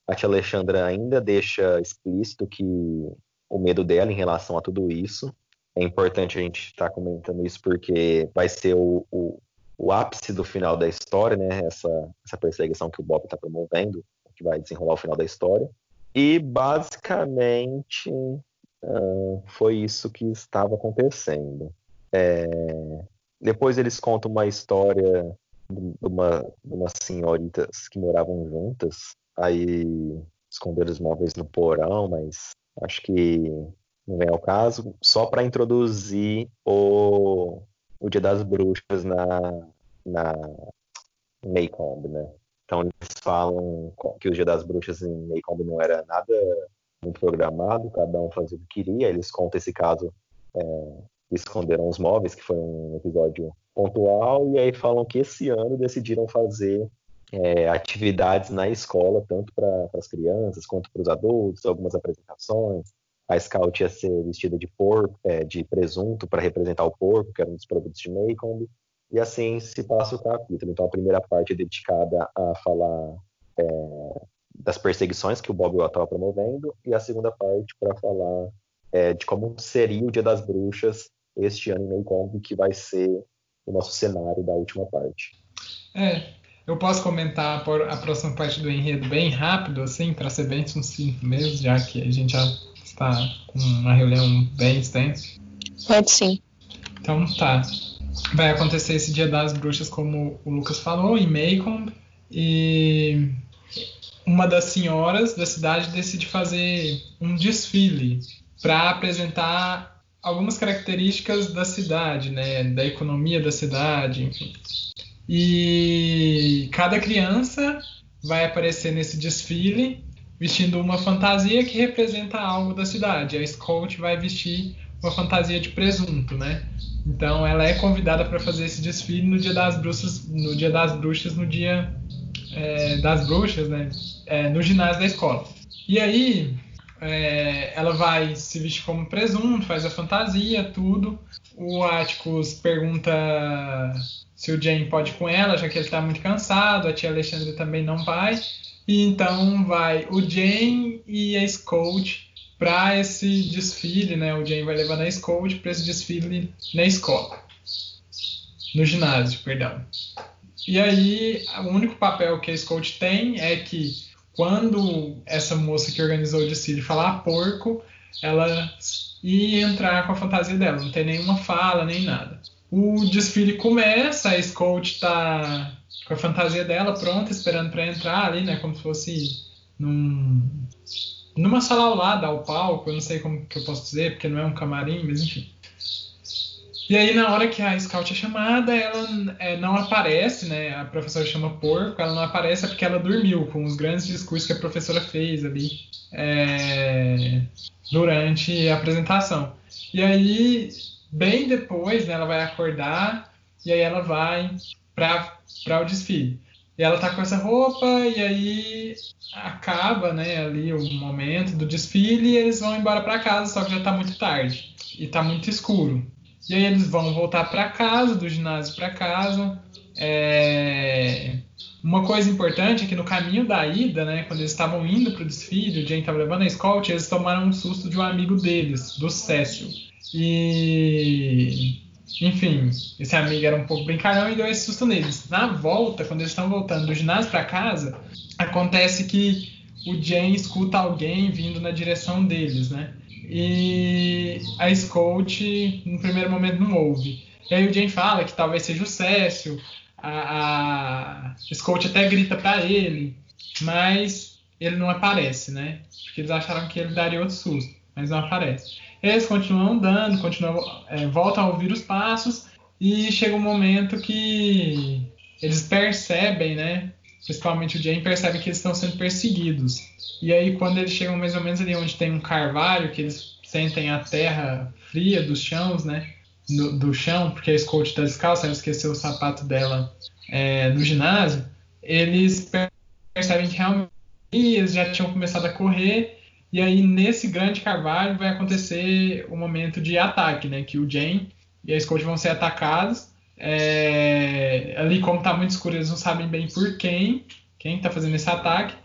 a tia Alexandra ainda deixa explícito que o medo dela em relação a tudo isso. É importante a gente estar tá comentando isso porque vai ser o, o, o, ápice do final da história, né? Essa, essa perseguição que o Bob está promovendo, que vai desenrolar o final da história. E basicamente uh, foi isso que estava acontecendo. É, depois eles contam uma história de uma, de umas senhoritas que moravam juntas, aí esconderam os móveis no porão, mas acho que não vem ao caso, só para introduzir o, o Dia das Bruxas na, na Maycomb, né? Então eles falam que o Dia das Bruxas em Maycomb não era nada muito programado, cada um fazia o que queria, eles contam esse caso é, esconderam os móveis, que foi um episódio pontual, e aí falam que esse ano decidiram fazer é, atividades na escola, tanto para as crianças quanto para os adultos, algumas apresentações. A Scout ia ser vestida de porco, é, de presunto, para representar o porco, que era um dos produtos de Maycomb. E assim se passa o capítulo. Então a primeira parte é dedicada a falar é, das perseguições que o Bob estava promovendo, e a segunda parte para falar é, de como seria o Dia das Bruxas este ano em Maycomb, que vai ser o nosso cenário da última parte. É, eu posso comentar a próxima parte do enredo bem rápido, assim, para ser bem sucinto mesmo, já que a gente já está com uma reunião bem extensa. Pode sim. Então tá. Vai acontecer esse Dia das Bruxas, como o Lucas falou, em Maycomb, e uma das senhoras da cidade decide fazer um desfile para apresentar algumas características da cidade, né, da economia da cidade, enfim. E cada criança vai aparecer nesse desfile vestindo uma fantasia que representa algo da cidade. A Scout vai vestir uma fantasia de presunto, né? Então ela é convidada para fazer esse desfile no dia das bruxas, no dia das bruxas, no dia é, das bruxas, né? É, no ginásio da escola. E aí é, ela vai se vestir como presunto, faz a fantasia, tudo. O Atticus pergunta se o Jane pode com ela, já que ele está muito cansado. A tia Alexandra também não vai. E então vai o Jane e a Scout para esse desfile, né? O Jane vai levar a Scout para esse desfile na escola, no ginásio, perdão. E aí, o único papel que a Scout tem é que quando essa moça que organizou o desfile falar porco, ela ia entrar com a fantasia dela, não tem nenhuma fala nem nada. O desfile começa, a Scout tá com a fantasia dela pronta, esperando para entrar ali, né, como se fosse num, numa sala ao lado, ao palco, eu não sei como que eu posso dizer, porque não é um camarim, mas enfim. E aí, na hora que a Scout é chamada, ela é, não aparece, né? A professora chama porco, ela não aparece porque ela dormiu com os grandes discursos que a professora fez ali é, durante a apresentação. E aí, bem depois, né, ela vai acordar e aí ela vai para o desfile. E ela tá com essa roupa e aí acaba, né, ali o momento do desfile e eles vão embora para casa, só que já tá muito tarde e tá muito escuro. E aí eles vão voltar para casa, do ginásio para casa. É... Uma coisa importante é que no caminho da ida, né, quando eles estavam indo para o desfile, o Jane estava levando a escola, eles tomaram um susto de um amigo deles, do Cécio. E, enfim, esse amigo era um pouco brincalhão e deu esse susto neles. Na volta, quando eles estão voltando do ginásio para casa, acontece que o Jane escuta alguém vindo na direção deles, né? e a Scout no primeiro momento não ouve. E aí o Jane fala que talvez seja o Cécio, a, a Scout até grita para ele, mas ele não aparece, né? Porque eles acharam que ele daria outro susto, mas não aparece. Eles continuam andando, continuam, é, voltam a ouvir os passos e chega um momento que eles percebem, né? Principalmente o Jane percebe que eles estão sendo perseguidos. E aí, quando eles chegam mais ou menos ali onde tem um carvalho, que eles sentem a terra fria dos chãos, né? Do, do chão, porque a Scout está descalça, ela esqueceu o sapato dela é, no ginásio, eles percebem que realmente eles já tinham começado a correr, e aí nesse grande carvalho vai acontecer o momento de ataque, né? Que o Jane e a Scout vão ser atacados. É, ali, como está muito escuro, eles não sabem bem por quem, quem está fazendo esse ataque,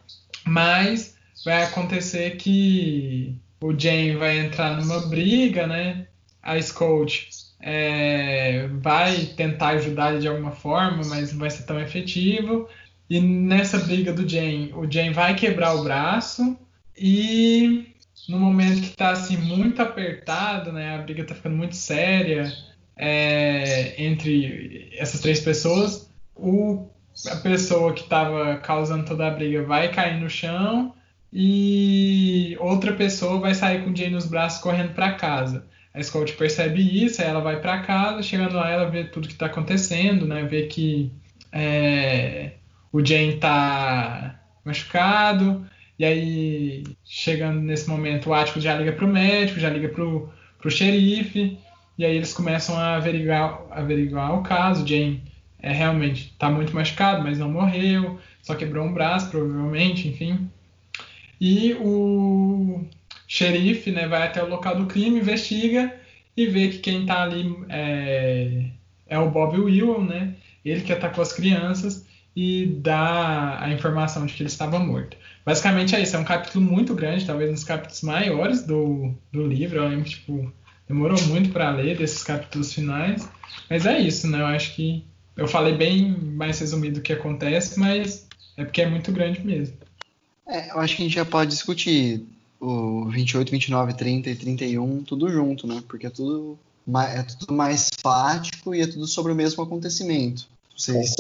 mas vai acontecer que o Jane vai entrar numa briga, né? A Scout é, vai tentar ajudar ele de alguma forma, mas não vai ser tão efetivo. E nessa briga do Jane, o Jane vai quebrar o braço e no momento que está assim muito apertado, né? A briga está ficando muito séria é, entre essas três pessoas. O, a pessoa que estava causando toda a briga vai cair no chão e outra pessoa vai sair com o Jay nos braços correndo para casa. A Scout percebe isso, aí ela vai para casa, chegando lá ela vê tudo que está acontecendo, né? Vê que é, o Jane está machucado, e aí chegando nesse momento o Ático já liga para o médico, já liga para o xerife, e aí eles começam a averiguar, averiguar o caso. Jane é, realmente está muito machucado, mas não morreu, só quebrou um braço, provavelmente, enfim. E o xerife né, vai até o local do crime, investiga e vê que quem está ali é, é, o Bob Will, né? Ele que atacou as crianças e dá a informação de que ele estava morto. Basicamente é isso, é um capítulo muito grande, talvez um dos capítulos maiores do, do livro. Eu lembro, tipo, demorou muito para ler desses capítulos finais, mas é isso, né? Eu acho que eu falei bem mais resumido o que acontece, mas é porque é muito grande mesmo. É, eu acho que a gente já pode discutir o 28, 29, 30 e 31 tudo junto, né? Porque é tudo, é tudo mais fático e é tudo sobre o mesmo acontecimento. Vocês,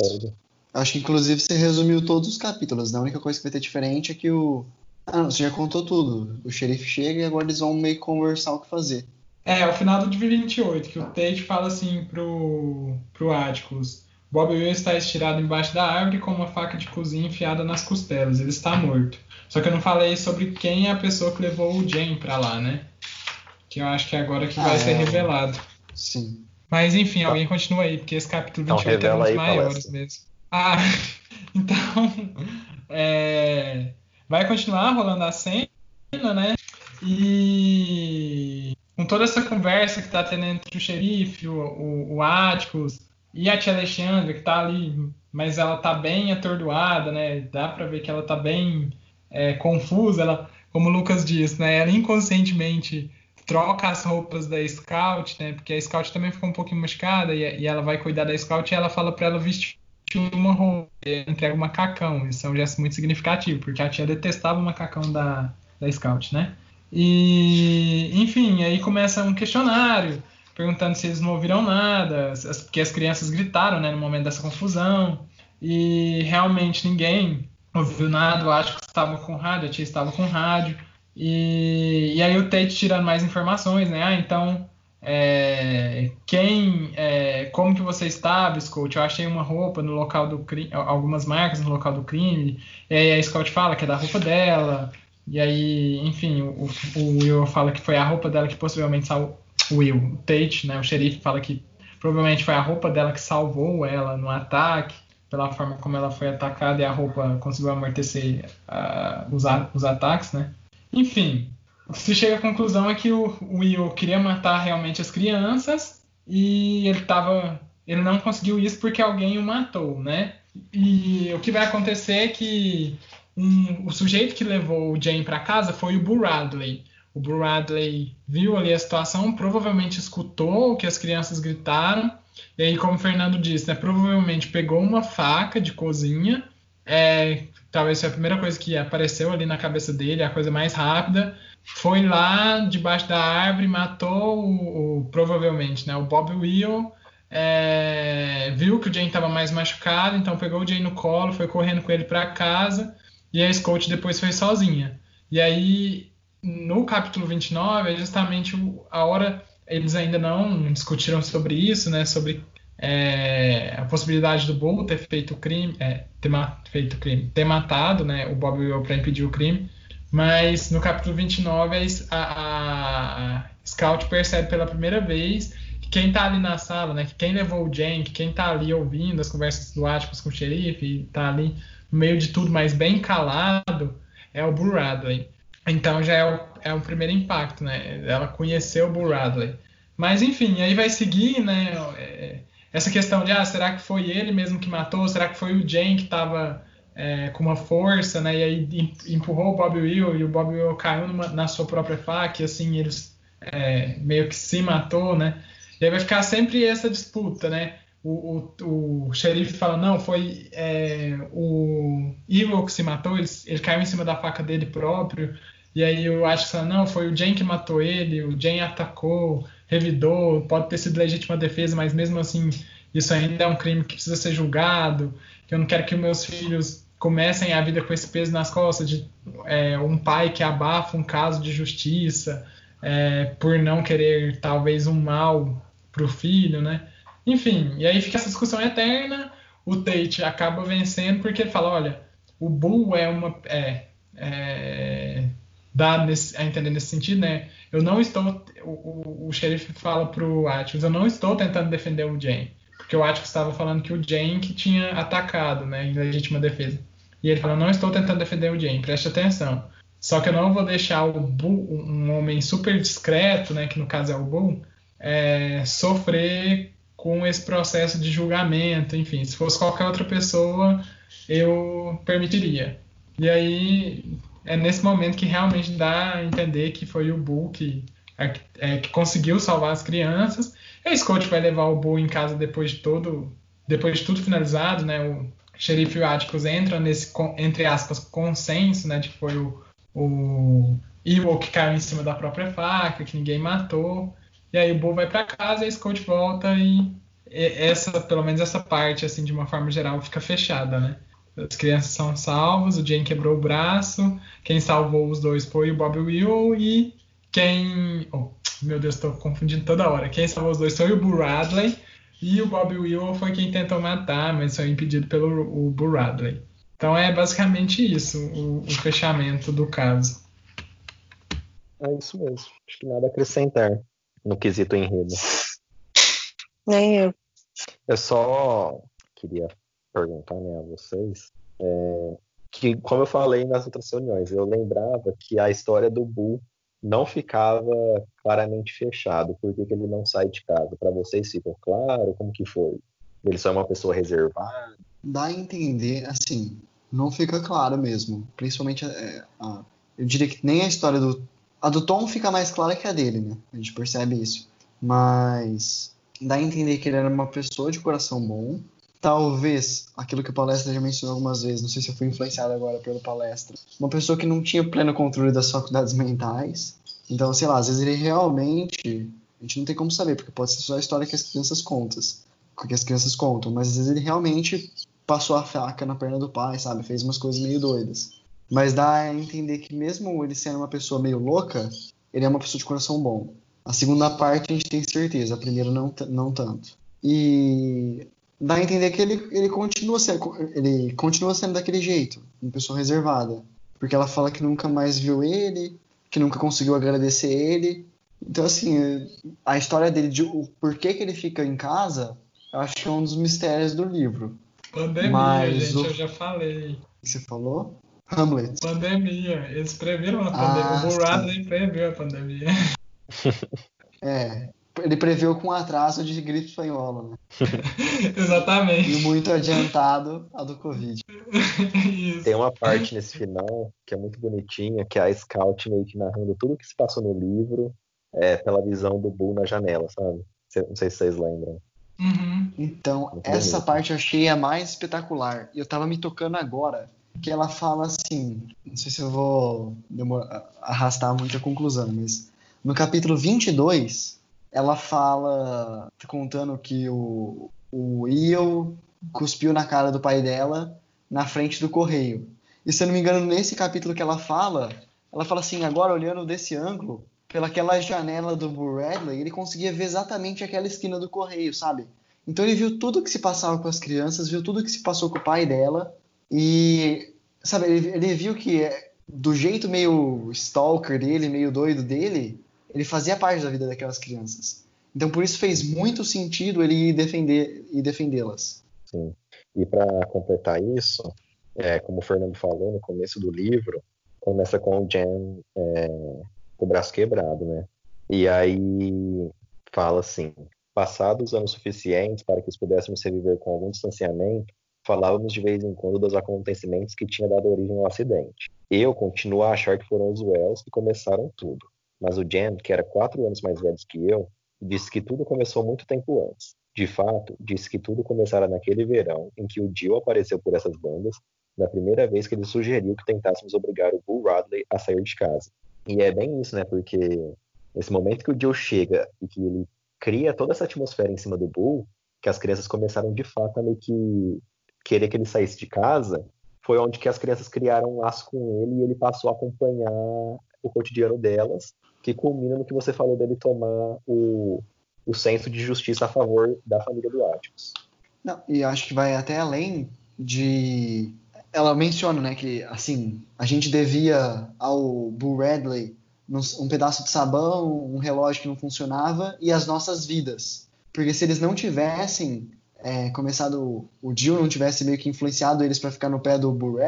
acho que inclusive você resumiu todos os capítulos, né? A única coisa que vai ter diferente é que o. Ah, não, você já contou tudo. O xerife chega e agora eles vão meio que conversar o que fazer. É, ao final do 28, que o Tate fala assim pro, pro Atticus. Bob Will está estirado embaixo da árvore com uma faca de cozinha enfiada nas costelas. Ele está morto. Só que eu não falei sobre quem é a pessoa que levou o Jane para lá, né? que eu acho que é agora que vai Ah, ser é. revelado. Sim. Mas enfim, alguém continua aí, porque esse capítulo Então, 28 é um dos aí, maiores palestra. mesmo. Ah, então. é, vai continuar rolando a cena, né? E com toda essa conversa que tá tendo entre o xerife, o, o, o Atticus e a tia Alexandra, que tá ali, mas ela tá bem atordoada, né? Dá pra ver que ela tá bem é, confusa. Ela, como o Lucas diz, né? Ela inconscientemente troca as roupas da Scout, né? Porque a Scout também ficou um pouquinho machucada e, e ela vai cuidar da Scout e ela fala pra ela vestir uma roupa, ela entrega um macacão. Isso é um gesto muito significativo, porque a tia detestava o macacão da, da Scout, né? E, enfim, aí começa um questionário perguntando se eles não ouviram nada, porque as crianças gritaram, né, no momento dessa confusão. E realmente ninguém ouviu nada, eu acho que estava com rádio, a tia estava com rádio. E, e aí o Tate tirando mais informações, né? Ah, então, é, quem, é, como que você estava, Scout? Eu achei uma roupa no local do crime, algumas marcas no local do crime. E aí a Scout fala que é da roupa dela. E aí, enfim, o, o Will fala que foi a roupa dela que possivelmente salvou. O Will, o Tate, né? O xerife fala que provavelmente foi a roupa dela que salvou ela no ataque, pela forma como ela foi atacada e a roupa conseguiu amortecer ah, os, a- os ataques, né? Enfim, se chega à conclusão é que o o Will queria matar realmente as crianças e ele tava. Ele não conseguiu isso porque alguém o matou, né? E o que vai acontecer é que um- o sujeito que levou o Jane para casa foi o Bradley. O Bradley viu ali a situação, provavelmente escutou o que as crianças gritaram, e aí, como o Fernando disse, né, provavelmente pegou uma faca de cozinha, é, talvez foi a primeira coisa que apareceu ali na cabeça dele, a coisa mais rápida, foi lá debaixo da árvore, matou o, o- provavelmente né, o Bob Will, é, viu que o Jane estava mais machucado, então pegou o Jane no colo, foi correndo com ele para casa, e a Scout depois foi sozinha. E aí, no capítulo 29, é justamente a hora. Eles ainda não discutiram sobre isso, né? Sobre é, a possibilidade do Bull ter feito o crime, é, ter, feito crime, ter matado, né? O Bob Will para impedir o crime. Mas no capítulo 29, a, a, a Scout percebe pela primeira vez quem tá ali na sala, né? Que quem levou o que quem tá ali ouvindo as conversas do Atticus com o xerife, e tá ali no meio de tudo, mas bem calado, é o Bull Radley. Então já é o, é o primeiro impacto, né? Ela conheceu o Bull Radley. Mas enfim, aí vai seguir, né? é, essa questão de, ah, será que foi ele mesmo que matou? Será que foi o Jane que estava com uma força, né? E aí em- empurrou o Bob Will e o Bob Will caiu numa- na sua própria faca e assim eles é, meio que se matou, né? E aí vai ficar sempre essa disputa, né? O, o, o xerife fala, não, foi é, o Evil que se matou, ele, ele caiu em cima da faca dele próprio. E aí eu acho que fala, não, foi o Jane que matou ele, o Jane atacou, revidou, pode ter sido legítima defesa, mas mesmo assim isso ainda é um crime que precisa ser julgado, que eu não quero que meus filhos comecem a vida com esse peso nas costas de é, um pai que abafa um caso de justiça é, por não querer talvez um mal para o filho, né? Enfim, e aí fica essa discussão eterna. O Tate acaba vencendo porque ele fala, olha, o Bull é uma é, é, dá nesse, a entender nesse sentido, né? Eu não estou, o, o, o xerife fala pro Atticus, eu não estou tentando defender o Jane, porque o Atticus estava falando que o Jane que tinha atacado, né, em legítima defesa. E ele falou, não estou tentando defender o Jane, preste atenção. Só que eu não vou deixar o Bull, um homem super discreto, né, que no caso é o Bull, é, sofrer com esse processo de julgamento, enfim, se fosse qualquer outra pessoa, eu permitiria. E aí é nesse momento que realmente dá a entender que foi o Bull que, é, que conseguiu salvar as crianças. E a Scott vai levar o Bull em casa depois de todo, depois de tudo finalizado, né? O xerife e o Atticus entram nesse, entre aspas, consenso, né? De que foi o, o Evil que caiu em cima da própria faca, que ninguém matou. E aí o Bull vai para casa a Scott volta e essa, pelo menos essa parte, assim, de uma forma geral, fica fechada, né? As crianças são salvas, o Jane quebrou o braço, quem salvou os dois foi o Bob Will e quem. Oh, meu Deus, estou confundindo toda hora. Quem salvou os dois foi o Bradley e o Bob Will foi quem tentou matar, mas foi impedido pelo o Bradley. Então é basicamente isso, o, o fechamento do caso. é isso mesmo. Acho que nada a acrescentar no quesito enredo. Nem eu. Eu só queria perguntar né, a vocês é, que, como eu falei nas outras reuniões, eu lembrava que a história do Bull não ficava claramente fechado. Por que, que ele não sai de casa? Para vocês ficou claro? Como que foi? Ele só é uma pessoa reservada? Dá a entender, assim, não fica claro mesmo. Principalmente, é, a, eu diria que nem a história do... A do Tom fica mais clara que a dele, né? A gente percebe isso. Mas dá a entender que ele era uma pessoa de coração bom. Talvez, aquilo que o palestra já mencionou algumas vezes, não sei se eu fui influenciado agora pelo palestra, uma pessoa que não tinha pleno controle das faculdades mentais. Então, sei lá, às vezes ele realmente. A gente não tem como saber, porque pode ser só a história que as crianças contam, que as crianças contam, mas às vezes ele realmente passou a faca na perna do pai, sabe? Fez umas coisas meio doidas. Mas dá a entender que mesmo ele sendo uma pessoa meio louca, ele é uma pessoa de coração bom. A segunda parte a gente tem certeza, a primeira não, não tanto. E dá a entender que ele, ele, continua sendo, ele continua sendo daquele jeito, uma pessoa reservada. Porque ela fala que nunca mais viu ele, que nunca conseguiu agradecer ele. Então, assim, a história dele, de o porquê que ele fica em casa, eu acho que é um dos mistérios do livro. Pandemia, Mas gente, o... eu já falei. Você falou? Hamlet. Pandemia. Eles previram a pandemia. Ah, o Buradley previu a pandemia. É, ele previu com atraso de gripe espanhola, né? Exatamente. E muito adiantado a do Covid. Isso. Tem uma parte nesse final que é muito bonitinha, que é a Scout meio que narrando tudo o que se passou no livro é, pela visão do Bull na janela, sabe? Não sei se vocês lembram. Uhum. Então, muito essa bonito. parte eu achei a mais espetacular. E eu tava me tocando agora, que ela fala assim, não sei se eu vou arrastar muito a conclusão, mas no capítulo 22, ela fala, contando que o, o Io cuspiu na cara do pai dela na frente do correio. E se eu não me engano, nesse capítulo que ela fala, ela fala assim, agora olhando desse ângulo, pelaquela janela do Bradley, ele conseguia ver exatamente aquela esquina do correio, sabe? Então ele viu tudo que se passava com as crianças, viu tudo que se passou com o pai dela e sabe, ele, ele viu que do jeito meio stalker dele, meio doido dele, ele fazia parte da vida daquelas crianças. Então por isso fez muito sentido ele ir defender e defendê-las. Sim. E para completar isso, é, como o Fernando falou no começo do livro, começa com o Jen é, com o braço quebrado, né? E aí fala assim: passados anos suficientes para que os pudéssemos reviver com algum distanciamento, falávamos de vez em quando dos acontecimentos que tinha dado origem ao acidente. Eu continuo a achar que foram os Wells que começaram tudo. Mas o Jen, que era quatro anos mais velho que eu, disse que tudo começou muito tempo antes. De fato, disse que tudo começara naquele verão em que o Jill apareceu por essas bandas, na primeira vez que ele sugeriu que tentássemos obrigar o Bull Radley a sair de casa. E é bem isso, né? Porque nesse momento que o Jill chega e que ele cria toda essa atmosfera em cima do Bull, que as crianças começaram de fato a meio que querer que ele saísse de casa, foi onde que as crianças criaram um laço com ele e ele passou a acompanhar o cotidiano delas que culmina no que você falou dele tomar o, o senso de justiça a favor da família do Atticus. Não, e acho que vai até além de. Ela menciona, né, que assim, a gente devia ao Bull Radley um pedaço de sabão, um relógio que não funcionava e as nossas vidas. Porque se eles não tivessem é, começado, o Jill não tivesse meio que influenciado eles para ficar no pé do Bull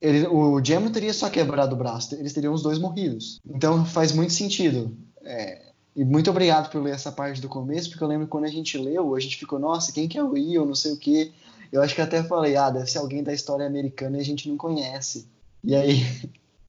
ele, o Jam não teria só quebrado o braço, eles teriam os dois morridos. Então faz muito sentido. É, e muito obrigado por ler essa parte do começo, porque eu lembro quando a gente leu, a gente ficou, nossa, quem que é o Ian, não sei o quê. Eu acho que até falei, ah, deve ser alguém da história americana e a gente não conhece. E aí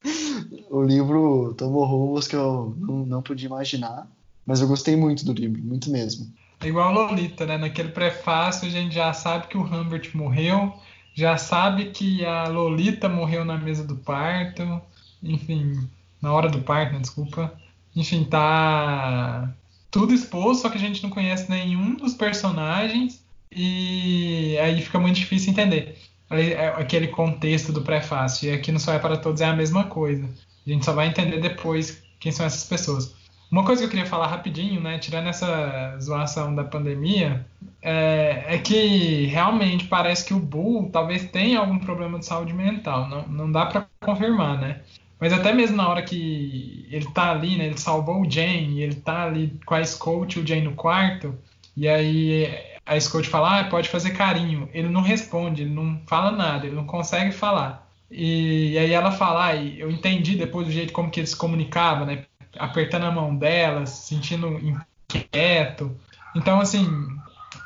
o livro tomou rumos que eu não, não podia imaginar. Mas eu gostei muito do livro, muito mesmo. É igual Lolita, né? Naquele prefácio a gente já sabe que o Humbert morreu, já sabe que a Lolita morreu na mesa do parto, enfim, na hora do parto, né, desculpa. Enfim, tá tudo exposto, só que a gente não conhece nenhum dos personagens e aí fica muito difícil entender é aquele contexto do prefácio. E aqui no Só é para Todos é a mesma coisa. A gente só vai entender depois quem são essas pessoas. Uma coisa que eu queria falar rapidinho, né, tirando essa zoação da pandemia, é, é, que realmente parece que o Bull talvez tenha algum problema de saúde mental. Não, não dá para confirmar, né? Mas até mesmo na hora que ele tá ali, né? Ele salvou o Jane, ele tá ali com a Scout e o Jane no quarto, e aí a Scout fala, ah, pode fazer carinho. Ele não responde, ele não fala nada, ele não consegue falar. E, e aí ela fala, ah, eu entendi depois do jeito como que ele se comunicava, né? Apertando a mão dela, se sentindo inquieto. Então, assim,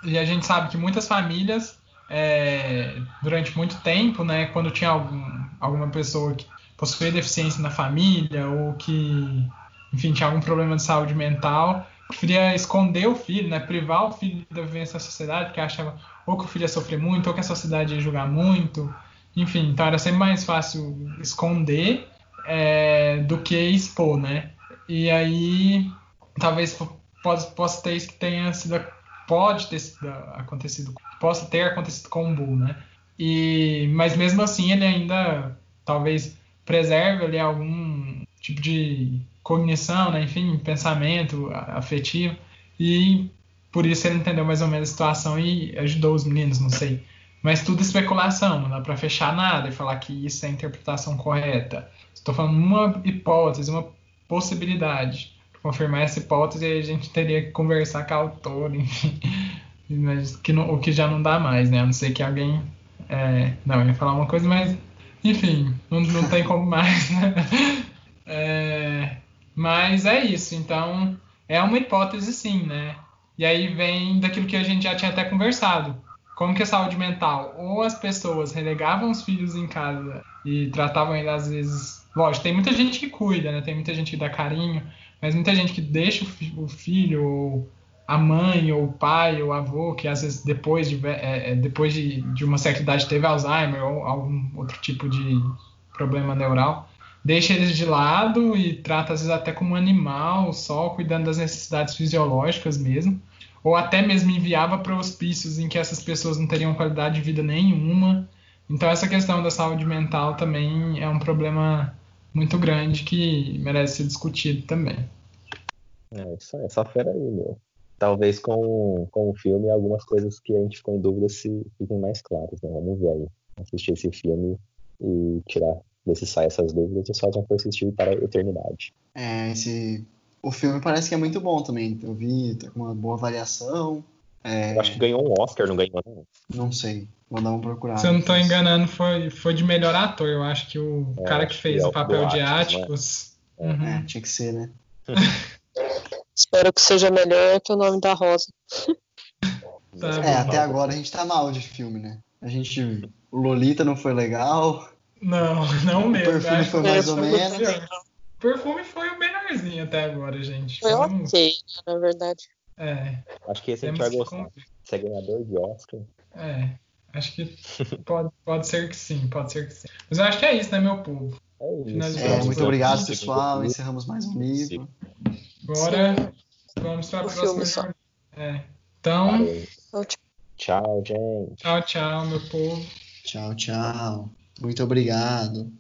e a gente sabe que muitas famílias, é, durante muito tempo, né, quando tinha algum, alguma pessoa que possuía deficiência na família ou que, enfim, tinha algum problema de saúde mental, preferia esconder o filho, né, privar o filho da vivência na sociedade, porque achava ou que o filho ia sofrer muito, ou que a sociedade ia julgar muito, enfim, então era sempre mais fácil esconder é, do que expor, né? E aí, talvez possa, possa ter isso que tenha sido pode ter acontecido, possa ter acontecido com o Bull, né? E, mas mesmo assim ele ainda talvez preserve ali algum tipo de cognição, né? enfim, pensamento afetivo e por isso ele entendeu mais ou menos a situação e ajudou os meninos, não sei. Mas tudo especulação, não dá para fechar nada e falar que isso é a interpretação correta. Estou falando uma hipótese, uma possibilidade confirmar essa hipótese, a gente teria que conversar com a autora, enfim. Mas que não, o que já não dá mais, né? A não ser que alguém. É, não, ia falar uma coisa, mas. Enfim, não, não tem como mais, né? É, mas é isso, então. É uma hipótese, sim, né? E aí vem daquilo que a gente já tinha até conversado. Como que a saúde mental? Ou as pessoas relegavam os filhos em casa e tratavam ele às vezes. Lógico, tem muita gente que cuida, né? Tem muita gente que dá carinho, mas muita gente que deixa o filho, ou a mãe, ou o pai, ou o avô, que às vezes depois de, é, é, depois de, de uma certa idade teve Alzheimer ou algum outro tipo de problema neural, deixa eles de lado e trata às vezes até como animal, só cuidando das necessidades fisiológicas mesmo, ou até mesmo enviava para hospícios em que essas pessoas não teriam qualidade de vida nenhuma. Então essa questão da saúde mental também é um problema muito grande que merece ser discutido também. É, isso, essa fera aí, meu. Talvez com, com o filme algumas coisas que a gente ficou em dúvida se fiquem mais claras, né? Vamos ver aí. Assistir esse filme e tirar, ver se sai essas dúvidas e só não foi assistir para a eternidade. É, esse. O filme parece que é muito bom também. Eu vi, tá com uma boa avaliação. É... Eu acho que ganhou um Oscar, não ganhou, não? Não sei. Vou dar uma procurada. Se eu não estou enganando, foi, foi de melhor ator. Eu acho que o é, cara que fez é o papel de Áticos. Né? Uhum. É, tinha que ser, né? Espero que seja melhor que o nome da Rosa. Tá é, até agora a gente tá mal de filme, né? A gente. O Lolita não foi legal. Não, não mesmo. O perfume foi mais ou menos. O perfume foi o melhorzinho até agora, gente. Foi ok, na verdade. É. Acho que esse a gente vai gostar. Você é ganhador de Oscar. É. Acho que pode, pode ser que sim, pode ser que sim. Mas eu acho que é isso, né, meu povo? É isso. É, muito obrigado, pessoal. Encerramos mais um livro. Agora vamos para a próxima. É. Então. Tchau, gente. Tchau, tchau, meu povo. Tchau, tchau. Muito obrigado.